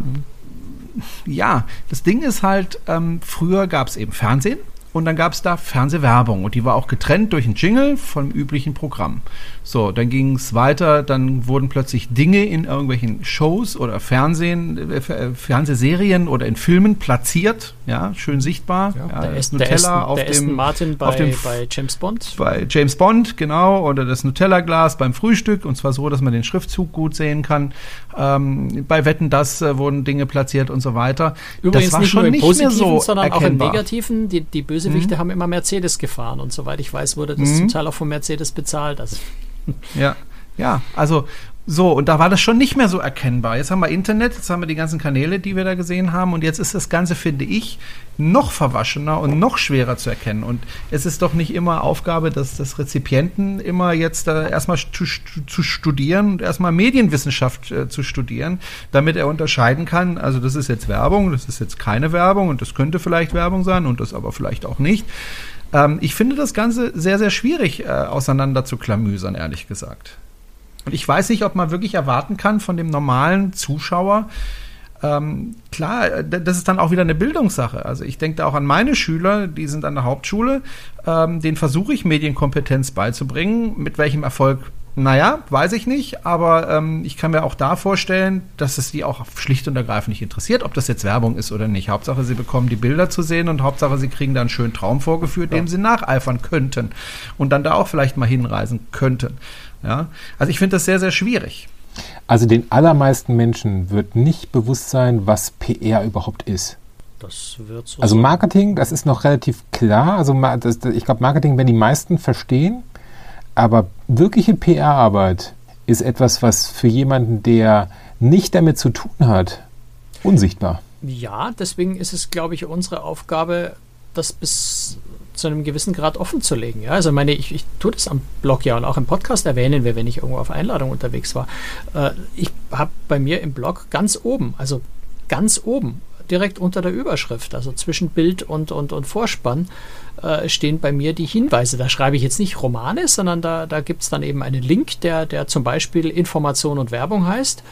ja, das Ding ist halt, ähm, früher gab es eben Fernsehen und dann gab es da Fernsehwerbung und die war auch getrennt durch einen Jingle vom üblichen Programm. So, dann ging es weiter, dann wurden plötzlich Dinge in irgendwelchen Shows oder Fernsehen, äh, äh Fernsehserien oder in Filmen platziert, ja, schön sichtbar. Ja, ja, der, Aston, Nutella der, auf der dem, Martin bei, auf dem, bei James Bond. Bei James Bond, genau, oder das Nutella-Glas beim Frühstück und zwar so, dass man den Schriftzug gut sehen kann. Ähm, bei Wetten, das äh, wurden Dinge platziert und so weiter. Übrigens das war nicht schon nur im nicht Positiven, so sondern erkennbar. auch im Negativen. Die, die böse Bösewichte mhm. haben immer Mercedes gefahren und soweit ich weiß, wurde das mhm. zum Teil auch von Mercedes bezahlt. Also. Ja, ja, also So, und da war das schon nicht mehr so erkennbar. Jetzt haben wir Internet, jetzt haben wir die ganzen Kanäle, die wir da gesehen haben, und jetzt ist das Ganze, finde ich, noch verwaschener und noch schwerer zu erkennen. Und es ist doch nicht immer Aufgabe des, des Rezipienten, immer jetzt äh, erstmal zu, zu studieren und erstmal Medienwissenschaft äh, zu studieren, damit er unterscheiden kann, also das ist jetzt Werbung, das ist jetzt keine Werbung und das könnte vielleicht Werbung sein und das aber vielleicht auch nicht. Ähm, ich finde das Ganze sehr, sehr schwierig äh, auseinander zu klamüsern, ehrlich gesagt. Und ich weiß nicht, ob man wirklich erwarten kann von dem normalen Zuschauer, ähm, klar, das ist dann auch wieder eine Bildungssache. Also ich denke da auch an meine Schüler, die sind an der Hauptschule, ähm, denen versuche ich Medienkompetenz beizubringen. Mit welchem Erfolg? Naja, weiß ich nicht, aber ähm, ich kann mir auch da vorstellen, dass es die auch schlicht und ergreifend nicht interessiert, ob das jetzt Werbung ist oder nicht. Hauptsache, sie bekommen die Bilder zu sehen und Hauptsache, sie kriegen da einen schönen Traum vorgeführt, ja. dem sie nacheifern könnten und dann da auch vielleicht mal hinreisen könnten. Ja? Also ich finde das sehr, sehr schwierig. Also den allermeisten Menschen wird nicht bewusst sein, was PR überhaupt ist. Das wird so also Marketing, das ist noch relativ klar. Also das, ich glaube, Marketing werden die meisten verstehen. Aber wirkliche PR-Arbeit ist etwas, was für jemanden, der nicht damit zu tun hat, unsichtbar. Ja, deswegen ist es, glaube ich, unsere Aufgabe, das bis zu einem gewissen Grad offen zu legen. Ja, also meine, ich, ich tue das am Blog ja und auch im Podcast erwähnen wir, wenn ich irgendwo auf Einladung unterwegs war. Äh, ich habe bei mir im Blog ganz oben, also ganz oben, direkt unter der Überschrift, also zwischen Bild und, und, und Vorspann, äh, stehen bei mir die Hinweise. Da schreibe ich jetzt nicht Romane, sondern da, da gibt es dann eben einen Link, der, der zum Beispiel Information und Werbung heißt.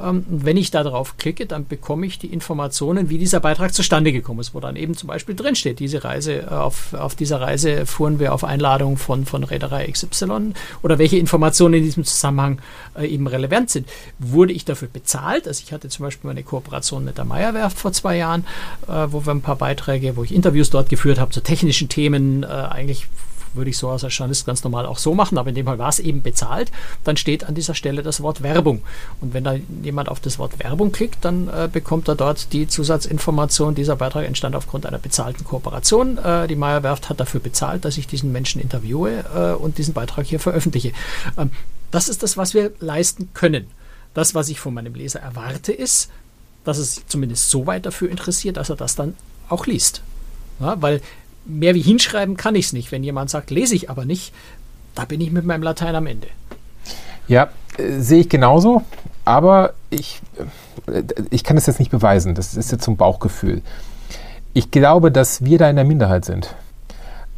Ähm, wenn ich da drauf klicke, dann bekomme ich die Informationen, wie dieser Beitrag zustande gekommen ist, wo dann eben zum Beispiel drinsteht, diese Reise, äh, auf, auf dieser Reise fuhren wir auf Einladung von, von Reederei XY oder welche Informationen in diesem Zusammenhang äh, eben relevant sind. Wurde ich dafür bezahlt? Also ich hatte zum Beispiel meine Kooperation mit der Meierwerft vor zwei Jahren, äh, wo wir ein paar Beiträge, wo ich Interviews dort geführt habe zu technischen Themen, äh, eigentlich würde ich so als Journalist ganz normal auch so machen, aber in dem Fall war es eben bezahlt, dann steht an dieser Stelle das Wort Werbung. Und wenn da jemand auf das Wort Werbung klickt, dann äh, bekommt er dort die Zusatzinformation, dieser Beitrag entstand aufgrund einer bezahlten Kooperation. Äh, die Meyer Werft hat dafür bezahlt, dass ich diesen Menschen interviewe äh, und diesen Beitrag hier veröffentliche. Ähm, das ist das, was wir leisten können. Das, was ich von meinem Leser erwarte, ist, dass es zumindest so weit dafür interessiert, dass er das dann auch liest. Ja, weil mehr wie hinschreiben kann ich es nicht. Wenn jemand sagt, lese ich aber nicht, da bin ich mit meinem Latein am Ende. Ja, äh, sehe ich genauso, aber ich, äh, ich kann das jetzt nicht beweisen. Das ist jetzt so ein Bauchgefühl. Ich glaube, dass wir da in der Minderheit sind.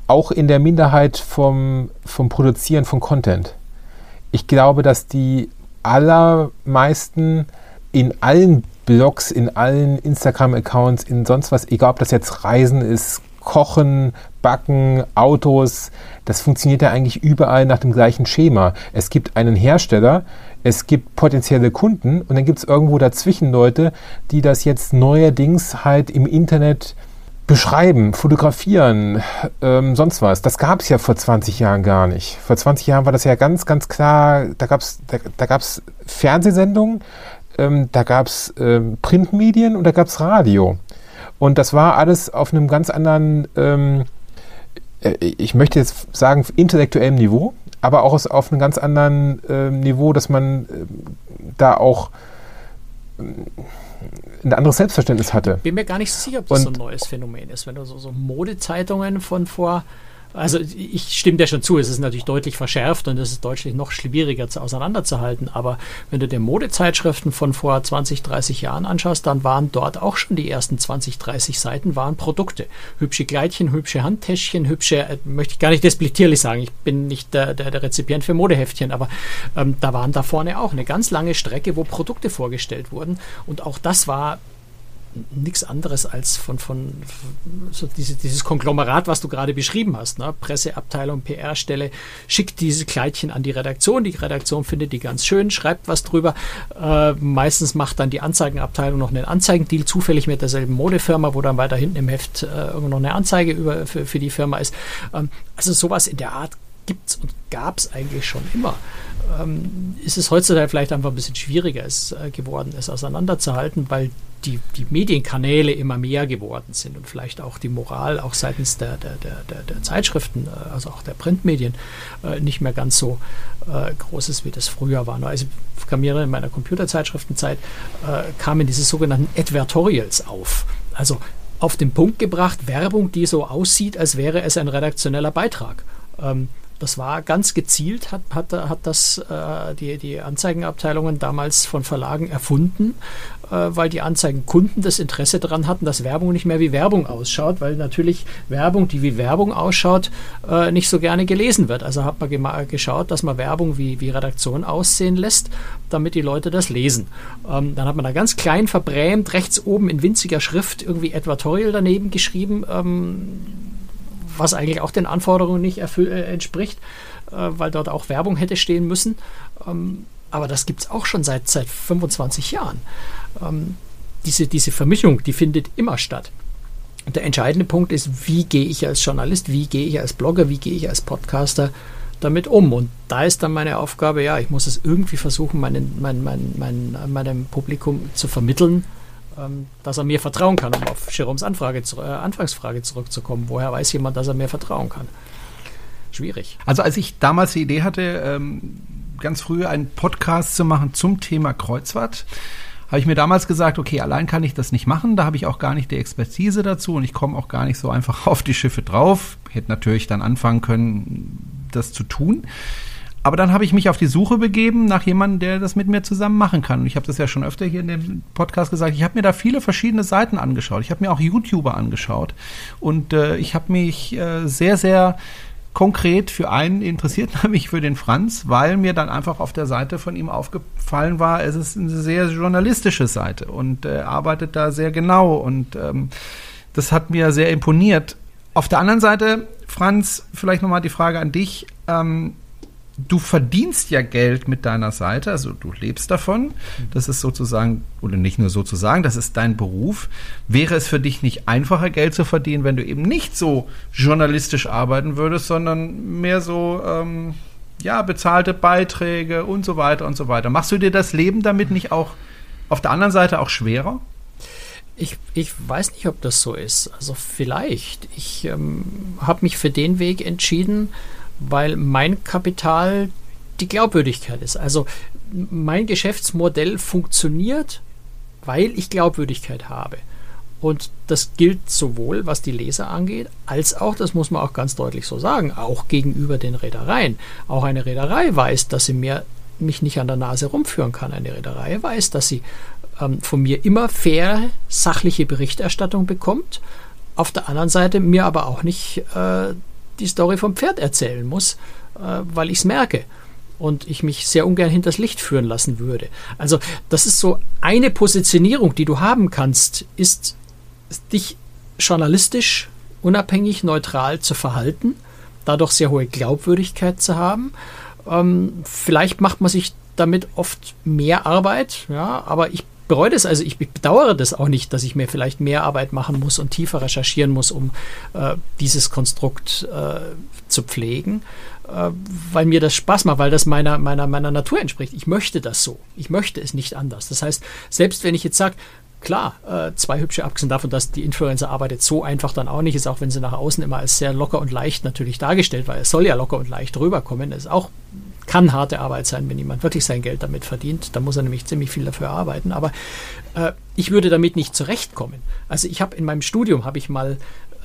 Auch in der Minderheit vom, vom Produzieren von Content. Ich glaube, dass die allermeisten in allen Blogs, in allen Instagram-Accounts, in sonst was, egal ob das jetzt Reisen ist, Kochen, Backen, Autos, das funktioniert ja eigentlich überall nach dem gleichen Schema. Es gibt einen Hersteller, es gibt potenzielle Kunden und dann gibt es irgendwo dazwischen Leute, die das jetzt neuerdings halt im Internet beschreiben, fotografieren, ähm, sonst was. Das gab es ja vor 20 Jahren gar nicht. Vor 20 Jahren war das ja ganz, ganz klar, da gab es da, da gab's Fernsehsendungen, ähm, da gab es ähm, Printmedien und da gab es Radio. Und das war alles auf einem ganz anderen, ähm, äh, ich möchte jetzt sagen, intellektuellem Niveau, aber auch auf einem ganz anderen äh, Niveau, dass man äh, da auch äh, ein anderes Selbstverständnis hatte. Ich bin mir gar nicht sicher, ob das Und so ein neues Phänomen ist. Wenn du so, so Modezeitungen von vor also ich stimme dir schon zu, es ist natürlich deutlich verschärft und es ist deutlich noch schwieriger zu, auseinanderzuhalten. Aber wenn du dir Modezeitschriften von vor 20, 30 Jahren anschaust, dann waren dort auch schon die ersten 20, 30 Seiten waren Produkte. Hübsche Kleidchen, hübsche Handtäschchen, hübsche, äh, möchte ich gar nicht despektierlich sagen, ich bin nicht der, der, der Rezipient für Modeheftchen, aber ähm, da waren da vorne auch eine ganz lange Strecke, wo Produkte vorgestellt wurden. Und auch das war nichts anderes als von, von so diese, dieses Konglomerat, was du gerade beschrieben hast. Ne? Presseabteilung, PR-Stelle, schickt diese Kleidchen an die Redaktion. Die Redaktion findet die ganz schön, schreibt was drüber. Äh, meistens macht dann die Anzeigenabteilung noch einen Anzeigendeal, zufällig mit derselben Modefirma, wo dann weiter hinten im Heft äh, irgendwo noch eine Anzeige über, für, für die Firma ist. Ähm, also sowas in der Art gibt es und gab es eigentlich schon immer. Ähm, ist es heutzutage vielleicht einfach ein bisschen schwieriger ist, äh, geworden, es auseinanderzuhalten, weil die, die Medienkanäle immer mehr geworden sind und vielleicht auch die Moral auch seitens der, der, der, der, Zeitschriften, äh, also auch der Printmedien, äh, nicht mehr ganz so äh, groß ist, wie das früher war. Also ich mir in meiner Computerzeitschriftenzeit äh, kamen diese sogenannten Advertorials auf. Also auf den Punkt gebracht, Werbung, die so aussieht, als wäre es ein redaktioneller Beitrag. Ähm, das war ganz gezielt, hat, hat, hat das äh, die, die Anzeigenabteilungen damals von Verlagen erfunden, äh, weil die Anzeigenkunden das Interesse daran hatten, dass Werbung nicht mehr wie Werbung ausschaut, weil natürlich Werbung, die wie Werbung ausschaut, äh, nicht so gerne gelesen wird. Also hat man geschaut, dass man Werbung wie, wie Redaktion aussehen lässt, damit die Leute das lesen. Ähm, dann hat man da ganz klein verbrämt, rechts oben in winziger Schrift irgendwie Advertorial daneben geschrieben. Ähm, was eigentlich auch den Anforderungen nicht äh, entspricht, äh, weil dort auch Werbung hätte stehen müssen. Ähm, aber das gibt es auch schon seit, seit 25 Jahren. Ähm, diese, diese Vermischung, die findet immer statt. Und der entscheidende Punkt ist, wie gehe ich als Journalist, wie gehe ich als Blogger, wie gehe ich als Podcaster damit um? Und da ist dann meine Aufgabe, ja, ich muss es irgendwie versuchen, meinen, mein, mein, mein, meinem Publikum zu vermitteln, ähm, dass er mir vertrauen kann, um auf Jeroms Anfrage, äh, Anfangsfrage zurückzukommen. Woher weiß jemand, dass er mir vertrauen kann? Schwierig. Also als ich damals die Idee hatte, ähm, ganz früh einen Podcast zu machen zum Thema Kreuzfahrt, habe ich mir damals gesagt, okay, allein kann ich das nicht machen, da habe ich auch gar nicht die Expertise dazu und ich komme auch gar nicht so einfach *laughs* auf die Schiffe drauf. Hätte natürlich dann anfangen können, das zu tun. Aber dann habe ich mich auf die Suche begeben nach jemandem, der das mit mir zusammen machen kann. Und ich habe das ja schon öfter hier in dem Podcast gesagt. Ich habe mir da viele verschiedene Seiten angeschaut. Ich habe mir auch YouTuber angeschaut. Und äh, ich habe mich äh, sehr, sehr konkret für einen interessiert, *laughs* nämlich für den Franz, weil mir dann einfach auf der Seite von ihm aufgefallen war, es ist eine sehr journalistische Seite und äh, arbeitet da sehr genau. Und ähm, das hat mir sehr imponiert. Auf der anderen Seite, Franz, vielleicht nochmal die Frage an dich. Ähm, du verdienst ja Geld mit deiner Seite, also du lebst davon. Das ist sozusagen, oder nicht nur sozusagen, das ist dein Beruf. Wäre es für dich nicht einfacher, Geld zu verdienen, wenn du eben nicht so journalistisch arbeiten würdest, sondern mehr so, ähm, ja, bezahlte Beiträge und so weiter und so weiter. Machst du dir das Leben damit nicht auch auf der anderen Seite auch schwerer? Ich, ich weiß nicht, ob das so ist. Also vielleicht. Ich ähm, habe mich für den Weg entschieden, weil mein Kapital die Glaubwürdigkeit ist. Also mein Geschäftsmodell funktioniert, weil ich Glaubwürdigkeit habe. Und das gilt sowohl, was die Leser angeht, als auch, das muss man auch ganz deutlich so sagen, auch gegenüber den Reedereien. Auch eine Reederei weiß, dass sie mir, mich nicht an der Nase rumführen kann. Eine Reederei weiß, dass sie ähm, von mir immer faire, sachliche Berichterstattung bekommt. Auf der anderen Seite mir aber auch nicht äh, die Story vom Pferd erzählen muss, äh, weil ich es merke und ich mich sehr ungern hinters Licht führen lassen würde. Also das ist so eine Positionierung, die du haben kannst, ist dich journalistisch unabhängig, neutral zu verhalten, dadurch sehr hohe Glaubwürdigkeit zu haben. Ähm, vielleicht macht man sich damit oft mehr Arbeit, ja, aber ich bereue das, also ich bedauere das auch nicht, dass ich mir vielleicht mehr Arbeit machen muss und tiefer recherchieren muss, um äh, dieses Konstrukt äh, zu pflegen, äh, weil mir das Spaß macht, weil das meiner, meiner, meiner Natur entspricht. Ich möchte das so. Ich möchte es nicht anders. Das heißt, selbst wenn ich jetzt sage, klar, äh, zwei hübsche, abgesehen davon, dass die Influencer arbeitet so einfach dann auch nicht ist, auch wenn sie nach außen immer als sehr locker und leicht natürlich dargestellt, weil es soll ja locker und leicht rüberkommen, ist auch kann harte Arbeit sein, wenn jemand wirklich sein Geld damit verdient. Da muss er nämlich ziemlich viel dafür arbeiten. Aber äh, ich würde damit nicht zurechtkommen. Also ich habe in meinem Studium habe ich mal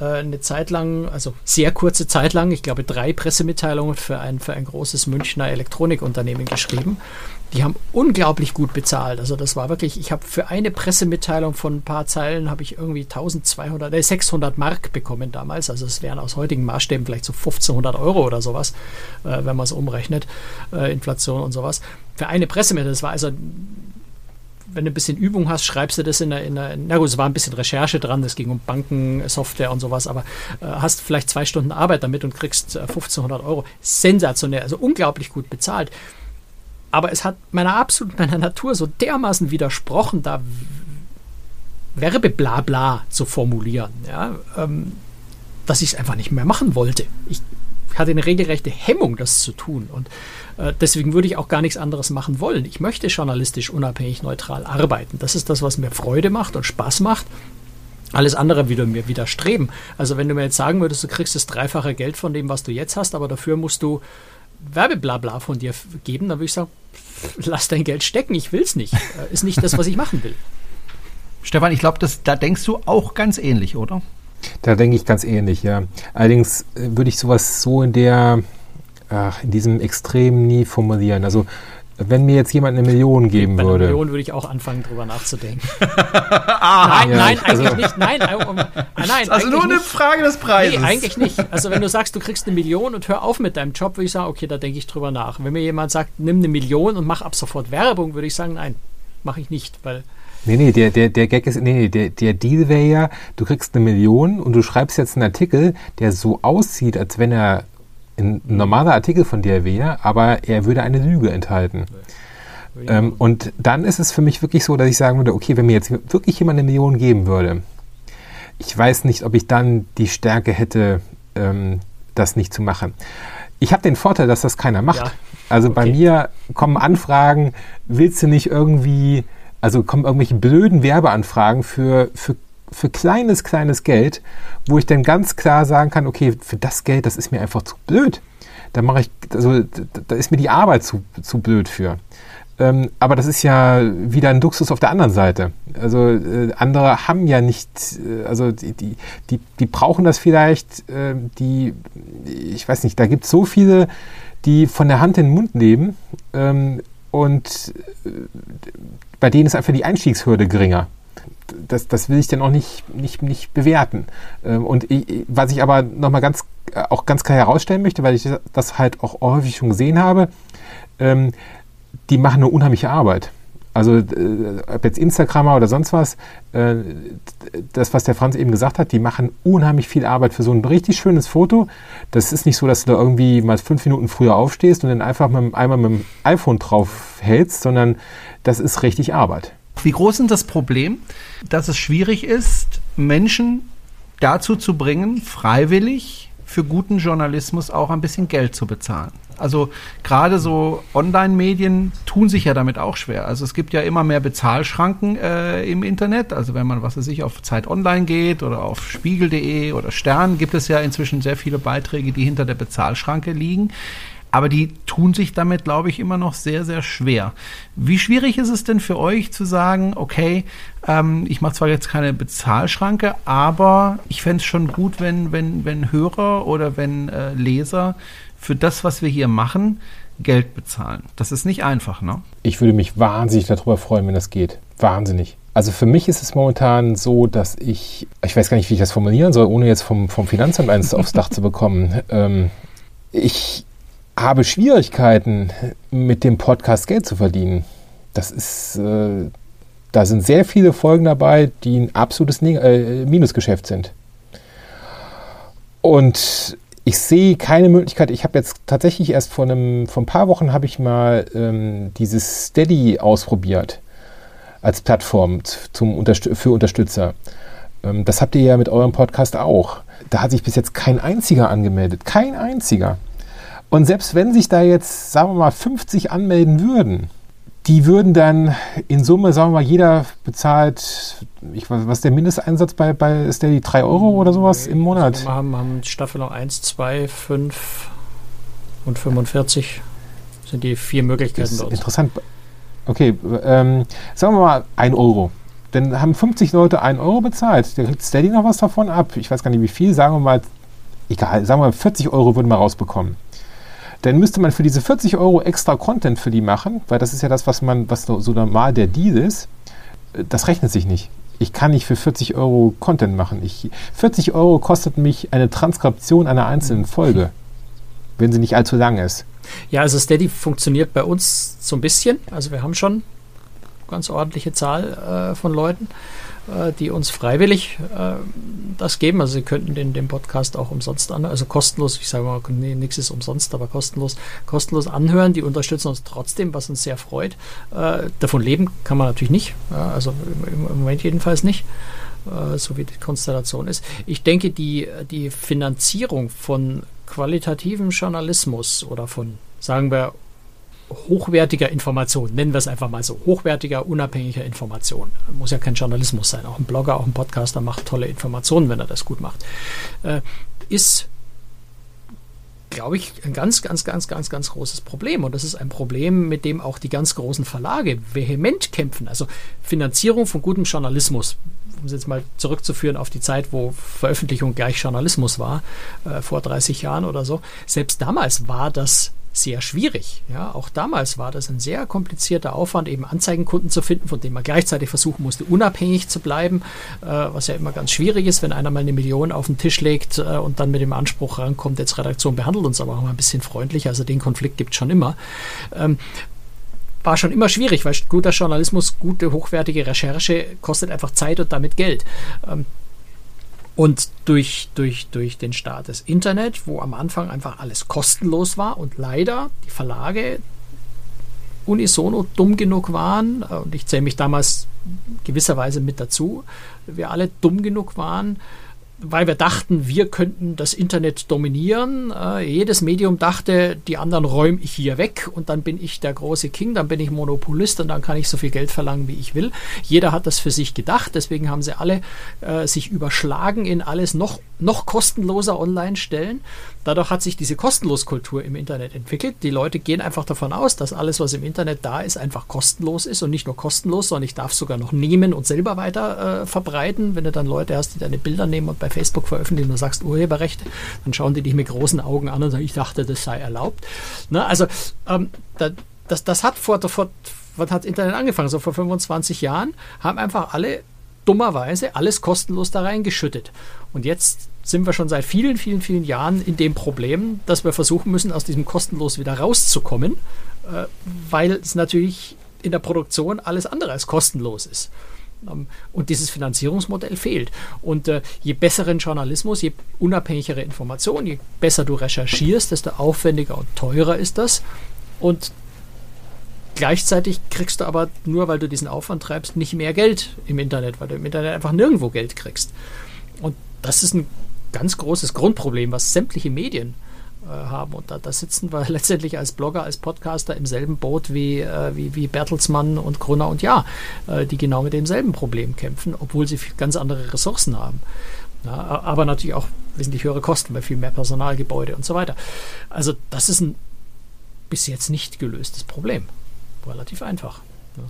eine Zeit lang, also sehr kurze Zeit lang, ich glaube drei Pressemitteilungen für ein, für ein großes Münchner Elektronikunternehmen geschrieben. Die haben unglaublich gut bezahlt. Also das war wirklich, ich habe für eine Pressemitteilung von ein paar Zeilen habe ich irgendwie 1200, äh, 600 Mark bekommen damals. Also es wären aus heutigen Maßstäben vielleicht so 1500 Euro oder sowas, äh, wenn man es umrechnet, äh, Inflation und sowas. Für eine Pressemitteilung, das war also wenn du ein bisschen Übung hast, schreibst du das in der, in der, na gut, es war ein bisschen Recherche dran, es ging um Banken, Software und sowas, aber äh, hast vielleicht zwei Stunden Arbeit damit und kriegst äh, 1500 Euro. Sensationell, also unglaublich gut bezahlt. Aber es hat meiner absolut meiner Natur so dermaßen widersprochen, da Werbeblabla zu formulieren, ja, ähm, dass ich es einfach nicht mehr machen wollte. Ich hatte eine regelrechte Hemmung, das zu tun. Und äh, deswegen würde ich auch gar nichts anderes machen wollen. Ich möchte journalistisch unabhängig neutral arbeiten. Das ist das, was mir Freude macht und Spaß macht. Alles andere würde mir widerstreben. Also wenn du mir jetzt sagen würdest, du kriegst das dreifache Geld von dem, was du jetzt hast, aber dafür musst du Werbeblabla von dir geben, dann würde ich sagen, lass dein Geld stecken, ich will es nicht. Äh, ist nicht das, was ich machen will. *laughs* Stefan, ich glaube, da denkst du auch ganz ähnlich, oder? Da denke ich ganz ähnlich, ja. Allerdings äh, würde ich sowas so in der, ach, in diesem Extrem nie formulieren. Also wenn mir jetzt jemand eine Million geben Bei würde. Eine Million würde ich auch anfangen, drüber nachzudenken. *laughs* ah, nein, ja, nein, also eigentlich nicht. Nein, um, äh, nein also nur eine nicht. Frage des Preises. Nee, eigentlich nicht. Also wenn du sagst, du kriegst eine Million und hör auf mit deinem Job, würde ich sagen, okay, da denke ich drüber nach. Wenn mir jemand sagt, nimm eine Million und mach ab sofort Werbung, würde ich sagen, nein, mache ich nicht, weil Nee, nee, der, der, der Gag ist, nee, nee, der, der Deal wäre ja, du kriegst eine Million und du schreibst jetzt einen Artikel, der so aussieht, als wenn er ein normaler Artikel von dir wäre, aber er würde eine Lüge enthalten. Ähm, und dann ist es für mich wirklich so, dass ich sagen würde, okay, wenn mir jetzt wirklich jemand eine Million geben würde, ich weiß nicht, ob ich dann die Stärke hätte, ähm, das nicht zu machen. Ich habe den Vorteil, dass das keiner macht. Ja. Also okay. bei mir kommen Anfragen, willst du nicht irgendwie also kommen irgendwelche blöden Werbeanfragen für, für, für kleines, kleines Geld, wo ich dann ganz klar sagen kann, okay, für das Geld, das ist mir einfach zu blöd. Da mache ich, also da ist mir die Arbeit zu, zu blöd für. Ähm, aber das ist ja wieder ein Duxus auf der anderen Seite. Also äh, andere haben ja nicht, äh, also die, die, die, die, brauchen das vielleicht, äh, die, ich weiß nicht, da gibt es so viele, die von der Hand in den Mund leben ähm, und äh, bei denen ist einfach die Einstiegshürde geringer. Das, das will ich dann auch nicht, nicht, nicht bewerten. Ähm, und ich, was ich aber nochmal ganz, äh, auch ganz klar herausstellen möchte, weil ich das halt auch häufig schon gesehen habe, ähm, die machen eine unheimliche Arbeit. Also äh, ob jetzt Instagrammer oder sonst was, äh, das, was der Franz eben gesagt hat, die machen unheimlich viel Arbeit für so ein richtig schönes Foto. Das ist nicht so, dass du da irgendwie mal fünf Minuten früher aufstehst und dann einfach mit, einmal mit dem iPhone drauf hältst, sondern das ist richtig Arbeit. Wie groß ist das Problem, dass es schwierig ist, Menschen dazu zu bringen, freiwillig für guten Journalismus auch ein bisschen Geld zu bezahlen? Also gerade so Online-Medien tun sich ja damit auch schwer. Also es gibt ja immer mehr Bezahlschranken äh, im Internet. Also wenn man, was weiß ich, auf Zeit Online geht oder auf spiegel.de oder Stern, gibt es ja inzwischen sehr viele Beiträge, die hinter der Bezahlschranke liegen. Aber die tun sich damit, glaube ich, immer noch sehr, sehr schwer. Wie schwierig ist es denn für euch zu sagen, okay, ähm, ich mache zwar jetzt keine Bezahlschranke, aber ich fände es schon gut, wenn, wenn, wenn Hörer oder wenn äh, Leser für das, was wir hier machen, Geld bezahlen. Das ist nicht einfach, ne? Ich würde mich wahnsinnig darüber freuen, wenn das geht. Wahnsinnig. Also für mich ist es momentan so, dass ich, ich weiß gar nicht, wie ich das formulieren soll, ohne jetzt vom, vom Finanzamt eins aufs Dach zu bekommen. *laughs* Ähm, ich habe Schwierigkeiten, mit dem Podcast Geld zu verdienen. Das ist, äh, da sind sehr viele Folgen dabei, die ein absolutes ne äh, Minusgeschäft sind. Und ich sehe keine Möglichkeit. Ich habe jetzt tatsächlich erst vor, einem, vor ein paar Wochen habe ich mal ähm, dieses Steady ausprobiert als Plattform zum Unterst für Unterstützer. Ähm, das habt ihr ja mit eurem Podcast auch. Da hat sich bis jetzt kein einziger angemeldet. Kein einziger. Und selbst wenn sich da jetzt, sagen wir mal, 50 anmelden würden, die würden dann in Summe, sagen wir mal, jeder bezahlt, ich weiß, was ist der Mindesteinsatz bei, bei Steady? 3 Euro oder sowas im Monat? Wir haben, haben Staffel noch 1, 2, 5 und 45 sind die vier Möglichkeiten das ist Interessant. Okay, ähm, sagen wir mal 1 Euro. Dann haben 50 Leute 1 Euro bezahlt. Der kriegt Steady noch was davon ab. Ich weiß gar nicht wie viel. Sagen wir mal, egal, sagen wir mal 40 Euro würden wir rausbekommen dann müsste man für diese 40 Euro extra Content für die machen, weil das ist ja das, was man, was so normal der Deal ist. Das rechnet sich nicht. Ich kann nicht für 40 Euro Content machen. Ich, 40 Euro kostet mich eine Transkription einer einzelnen Folge, wenn sie nicht allzu lang ist. Ja, also Steady funktioniert bei uns so ein bisschen. Also wir haben schon ganz ordentliche Zahl äh, von Leuten. Äh, die uns freiwillig äh, das geben. Also Sie könnten den, den Podcast auch umsonst anhören, also kostenlos, ich sage mal, nee, nichts ist umsonst, aber kostenlos, kostenlos anhören. Die unterstützen uns trotzdem, was uns sehr freut. Äh, davon leben kann man natürlich nicht, ja, also im, im Moment jedenfalls nicht äh, so wie die Konstellation ist. Ich denke, die, die Finanzierung von qualitativen Journalismus oder von, sagen wir, hochwertiger Information, nennen wir es einfach mal so, hochwertiger, unabhängiger Information. Muss ja kein Journalismus sein. Auch ein Blogger, auch ein Podcaster macht tolle Informationen, wenn er das gut macht. Äh, ist, glaube ich, ein ganz, ganz, ganz, ganz, ganz großes Problem. Und das ist ein Problem, mit dem auch die ganz großen Verlage vehement kämpfen. Also Finanzierung von gutem Journalismus, um es jetzt mal zurückzuführen auf die Zeit, wo Veröffentlichung gleich Journalismus war, äh, vor 30 Jahren oder so. Selbst damals war das sehr schwierig. Ja, auch damals war das ein sehr komplizierter Aufwand, eben Anzeigenkunden zu finden, von denen man gleichzeitig versuchen musste, unabhängig zu bleiben, äh, was ja immer ganz schwierig ist, wenn einer mal eine Million auf den Tisch legt äh, und dann mit dem Anspruch rankommt, jetzt Redaktion behandelt uns aber auch mal ein bisschen freundlich. Also den Konflikt gibt es schon immer. Ähm, war schon immer schwierig, weil guter Journalismus, gute, hochwertige Recherche kostet einfach Zeit und damit Geld. Ähm, und durch, durch, durch den Start des Internet, wo am Anfang einfach alles kostenlos war und leider die Verlage unisono dumm genug waren, äh, und ich zähle mich damals gewisserweise mit dazu, wir alle dumm genug waren, weil wir dachten, wir könnten das Internet dominieren. Äh, jedes Medium dachte, die anderen räume ich hier weg und dann bin ich der große King, dann bin ich Monopolist und dann kann ich so viel Geld verlangen, wie ich will. Jeder hat das für sich gedacht, deswegen haben sie alle äh, sich überschlagen in alles noch, noch kostenloser online stellen. Dadurch hat sich diese Kostenloskultur im Internet entwickelt. Die Leute gehen einfach davon aus, dass alles, was im Internet da ist, einfach kostenlos ist und nicht nur kostenlos, sondern ich darf sogar noch nehmen und selber weiter äh, verbreiten. Wenn du dann Leute hast, die deine Bilder nehmen und bei Facebook veröffentlichen und sagst Urheberrechte, dann schauen die dich mit großen Augen an und sagen, ich dachte, das sei erlaubt. Ne? Also ähm, da, das, das hat vor, vor, wann hat Internet angefangen? So vor 25 Jahren haben einfach alle dummerweise alles kostenlos da reingeschüttet. Und jetzt sind wir schon seit vielen, vielen, vielen Jahren in dem Problem, dass wir versuchen müssen, aus diesem kostenlos wieder rauszukommen, äh, weil es natürlich in der Produktion alles andere als kostenlos ist. Ähm, und dieses Finanzierungsmodell fehlt. Und äh, je besseren Journalismus, je unabhängigere Informationen, je besser du recherchierst, desto aufwendiger und teurer ist das. Und gleichzeitig kriegst du aber nur, weil du diesen Aufwand treibst, nicht mehr Geld im Internet, weil du im Internet einfach nirgendwo Geld kriegst. Und das ist ein ganz großes Grundproblem, was sämtliche Medien äh, haben. Und da, da, sitzen wir *laughs* letztendlich als Blogger, als Podcaster im selben Boot wie, äh, wie, wie Bertelsmann und Gruner und Ja, äh, die genau mit demselben Problem kämpfen, obwohl sie ganz andere Ressourcen haben. Ja, aber natürlich auch wesentlich höhere Kosten bei viel mehr Personalgebäude und so weiter. Also das ist ein bis jetzt nicht gelöstes Problem. Relativ einfach.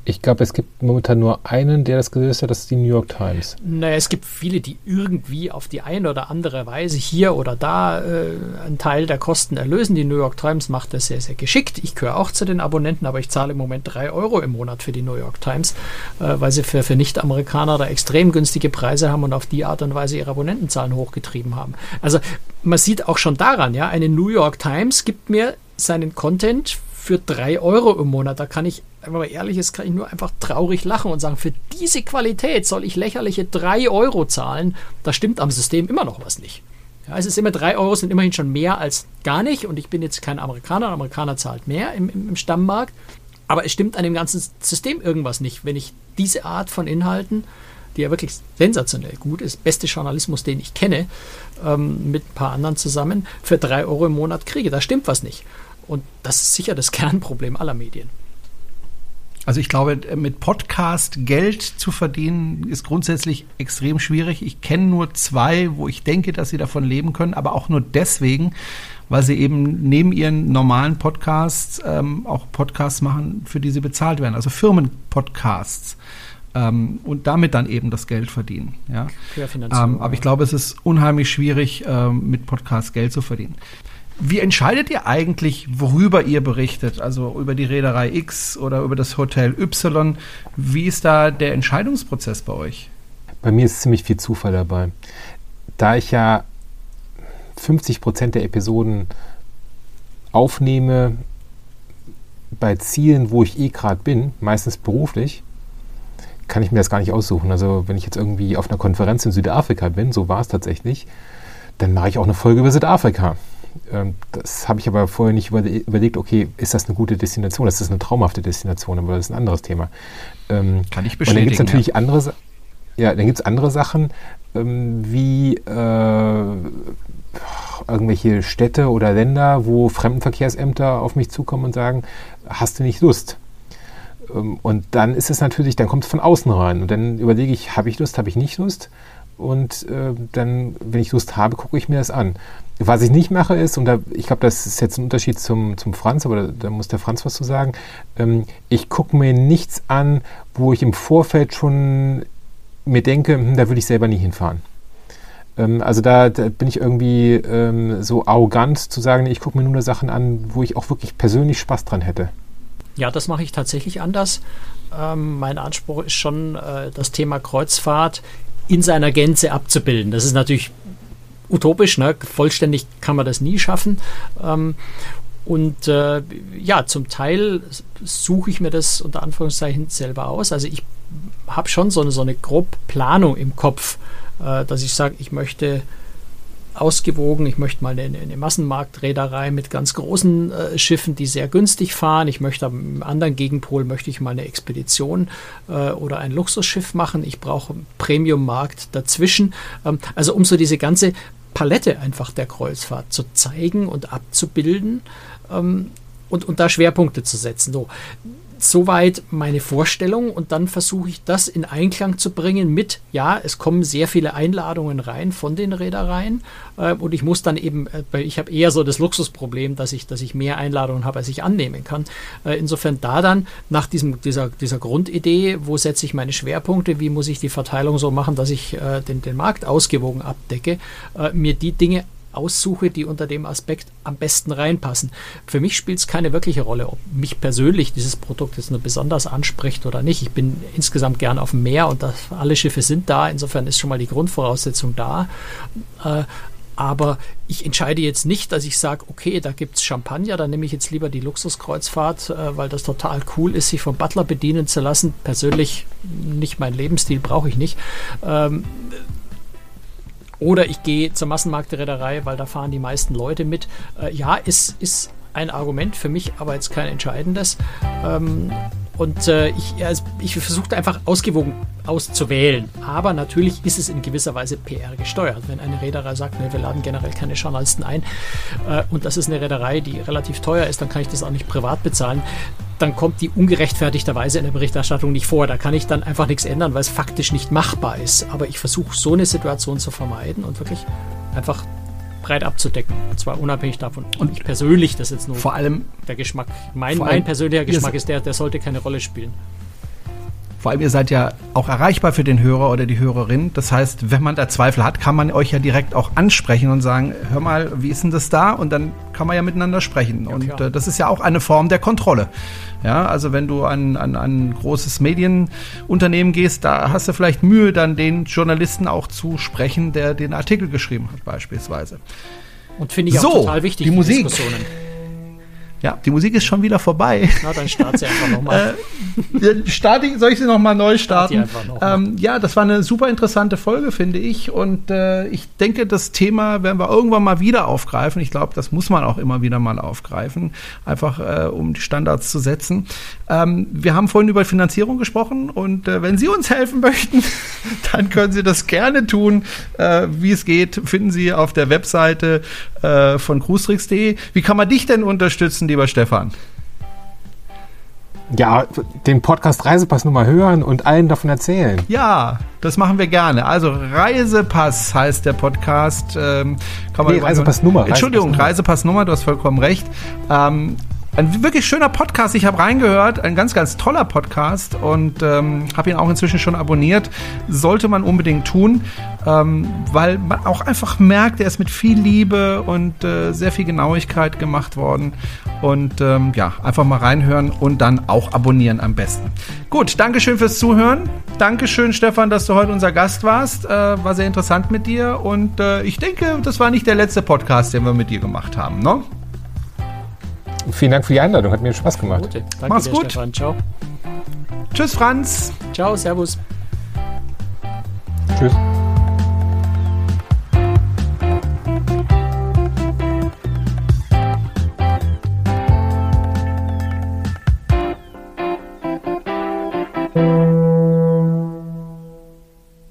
Ich glaube, es gibt momentan nur einen, der das gelöst hat, das ist die New York Times. Naja, es gibt viele, die irgendwie auf die eine oder andere Weise hier oder da äh, einen Teil der Kosten erlösen. Die New York Times macht das sehr, sehr geschickt. Ich gehöre auch zu den Abonnenten, aber ich zahle im Moment drei Euro im Monat für die New York Times, äh, weil sie für, für Nicht-Amerikaner da extrem günstige Preise haben und auf die Art und Weise ihre Abonnentenzahlen hochgetrieben haben. Also man sieht auch schon daran, ja, eine New York Times gibt mir seinen Content für drei Euro im Monat. Da kann ich, wenn man ehrlich ist, kann ich nur einfach traurig lachen und sagen, für diese Qualität soll ich lächerliche drei Euro zahlen. Da stimmt am System immer noch was nicht. Ja, es ist immer drei Euro, sind immerhin schon mehr als gar nicht. Und ich bin jetzt kein Amerikaner. Ein Amerikaner zahlt mehr im, im, im Stammmarkt. Aber es stimmt an dem ganzen System irgendwas nicht, wenn ich diese Art von Inhalten, die ja wirklich sensationell gut ist, beste Journalismus, den ich kenne, ähm, mit ein paar anderen zusammen, für drei Euro im Monat kriege. Da stimmt was nicht. Und das ist sicher das *laughs* Kernproblem aller Medien. Also ich glaube, mit Podcast Geld zu verdienen ist grundsätzlich extrem schwierig. Ich kenne nur zwei, wo ich denke, dass sie davon leben können, aber auch nur deswegen, weil sie eben neben ihren normalen Podcasts ähm, auch Podcasts machen, für die sie bezahlt werden, also Firmenpodcasts. Ähm, und damit dann eben das Geld verdienen. Ja? Ähm, aber ich glaube, es ist unheimlich schwierig, ähm, mit Podcasts Geld zu verdienen. Wie entscheidet ihr eigentlich, worüber ihr berichtet? Also über die Reederei X oder über das Hotel Y? Wie ist da der Entscheidungsprozess bei euch? Bei mir ist ziemlich viel Zufall dabei. Da ich ja 50 Prozent der Episoden aufnehme bei Zielen, wo ich eh gerade bin, meistens beruflich, kann ich mir das gar nicht aussuchen. Also wenn ich jetzt irgendwie auf einer Konferenz in Südafrika bin, so war es tatsächlich, dann mache ich auch eine Folge über Südafrika. Ähm, das habe ich aber vorher nicht überlegt, okay, ist das eine gute Destination? Das ist eine traumhafte Destination, aber das ist ein anderes Thema. Ähm, Kann ich bestätigen. Und dann gibt es natürlich ja. andere, ja, dann gibt es andere Sachen, ähm, wie, äh, irgendwelche Städte oder Länder, wo Fremdenverkehrsämter auf mich zukommen und sagen, hast du nicht Lust? Und dann ist es natürlich, dann kommt es von außen rein. Und dann überlege ich, habe ich Lust, habe ich nicht Lust? Und äh, dann, wenn ich Lust habe, gucke ich mir das an. Was ich nicht mache ist, und da, ich glaube, das ist jetzt ein Unterschied zum, zum Franz, aber da, da muss der Franz was zu sagen, ähm, ich gucke mir nichts an, wo ich im Vorfeld schon mir denke, hm, da würde ich selber nie hinfahren. Ähm, also da, da, bin ich irgendwie ähm, so arrogant zu sagen, ich gucke mir nur Sachen an, wo ich auch wirklich persönlich Spaß dran hätte. Ja, das mache ich tatsächlich anders. Ähm, mein Anspruch ist schon, äh, das Thema Kreuzfahrt in seiner Gänze abzubilden. Das ist natürlich utopisch, ne? vollständig kann man das nie schaffen. Ähm, und äh, ja, zum Teil suche ich mir das unter Anführungszeichen selber aus. Also ich habe schon so eine, so eine grob Planung im Kopf, äh, dass ich sage, ich möchte ausgewogen. Ich möchte mal eine, eine Massenmarktreederei mit ganz großen äh, Schiffen, die sehr günstig fahren. Ich möchte am anderen Gegenpol möchte ich mal eine Expedition äh, oder ein Luxusschiff machen. Ich brauche Premium-Markt dazwischen. Ähm, also um so diese ganze Palette einfach der Kreuzfahrt zu zeigen und abzubilden ähm, und, und da Schwerpunkte zu setzen. So soweit meine Vorstellung und dann versuche ich das in Einklang zu bringen mit, ja, es kommen sehr viele Einladungen rein von den Reedereien äh, und ich muss dann eben, äh, ich habe eher so das Luxusproblem, dass ich, dass ich mehr Einladungen habe, als ich annehmen kann. Äh, insofern da dann nach diesem, dieser, dieser Grundidee, wo setze ich meine Schwerpunkte, wie muss ich die Verteilung so machen, dass ich äh, den, den Markt ausgewogen abdecke, äh, mir die Dinge aussuche, die unter dem Aspekt am besten reinpassen. Für mich spielt es keine wirkliche Rolle, ob mich persönlich dieses Produkt jetzt nur besonders anspricht oder nicht. Ich bin insgesamt gern auf dem Meer und das, alle Schiffe sind da. Insofern ist schon mal die Grundvoraussetzung da. Äh, aber ich entscheide jetzt nicht, dass ich sage, okay, da gibt es Champagner, dann nehme ich jetzt lieber die Luxuskreuzfahrt, äh, weil das total cool ist, sich vom Butler bedienen zu lassen. Persönlich nicht mein Lebensstil, brauche ich nicht. Ähm, oder ich gehe zur Massenmarktreederei, weil da fahren die meisten Leute mit. Äh, ja, ist, ist ein Argument für mich, aber jetzt kein entscheidendes. Ähm, und äh, ich, also ich versuche einfach ausgewogen auszuwählen. Aber natürlich ist es in gewisser Weise PR gesteuert. Wenn eine Reederei sagt, nee, wir laden generell keine Journalisten ein äh, und das ist eine Reederei, die relativ teuer ist, dann kann ich das auch nicht privat bezahlen. Dann kommt die ungerechtfertigterweise in der Berichterstattung nicht vor. Da kann ich dann einfach nichts ändern, weil es faktisch nicht machbar ist. Aber ich versuche so eine Situation zu vermeiden und wirklich einfach breit abzudecken. Und zwar unabhängig davon, und ich persönlich das jetzt nur vor allem der Geschmack, mein, mein persönlicher Geschmack ist der, der sollte keine Rolle spielen. Vor allem, ihr seid ja auch erreichbar für den Hörer oder die Hörerin. Das heißt, wenn man da Zweifel hat, kann man euch ja direkt auch ansprechen und sagen, hör mal, wie ist denn das da? Und dann kann man ja miteinander sprechen. Ja, und äh, das ist ja auch eine Form der Kontrolle. Ja, also wenn du an, an, an ein großes Medienunternehmen gehst, da hast du vielleicht Mühe, dann den Journalisten auch zu sprechen, der den Artikel geschrieben hat, beispielsweise. Und finde ich auch so, total wichtig, die Musik. Diskussionen. Ja, die Musik ist schon wieder vorbei. Na, dann start sie einfach nochmal. *laughs* äh, start soll ich sie nochmal neu starten? Noch ähm, ja, das war eine super interessante Folge, finde ich. Und äh, ich denke, das Thema werden wir irgendwann mal wieder aufgreifen. Ich glaube, das muss man auch immer wieder mal aufgreifen, einfach äh, um die Standards zu setzen. Ähm, wir haben vorhin über Finanzierung gesprochen und äh, wenn Sie uns helfen möchten, *laughs* dann können Sie das gerne tun. Äh, wie es geht, finden Sie auf der Webseite äh, von cruestricks.de. Wie kann man dich denn unterstützen? Lieber Stefan? Ja, den Podcast Reisepass nur mal hören und allen davon erzählen. Ja, das machen wir gerne. Also Reisepass heißt der Podcast. Ähm, kann man nee, Reisepassnummer. Entschuldigung, Reisepassnummer, du hast vollkommen recht. Ähm, ein wirklich schöner Podcast. Ich habe reingehört. Ein ganz, ganz toller Podcast und ähm, habe ihn auch inzwischen schon abonniert. Sollte man unbedingt tun, ähm, weil man auch einfach merkt, er ist mit viel Liebe und äh, sehr viel Genauigkeit gemacht worden. Und ähm, ja, einfach mal reinhören und dann auch abonnieren am besten. Gut, Dankeschön fürs Zuhören. Dankeschön, Stefan, dass du heute unser Gast warst. Äh, war sehr interessant mit dir und äh, ich denke, das war nicht der letzte Podcast, den wir mit dir gemacht haben, ne? Vielen Dank für die Einladung, hat mir Spaß gemacht. Gute. Danke Mach's dir, gut. Stefan. Ciao. Tschüss, Franz. Ciao, Servus. Tschüss.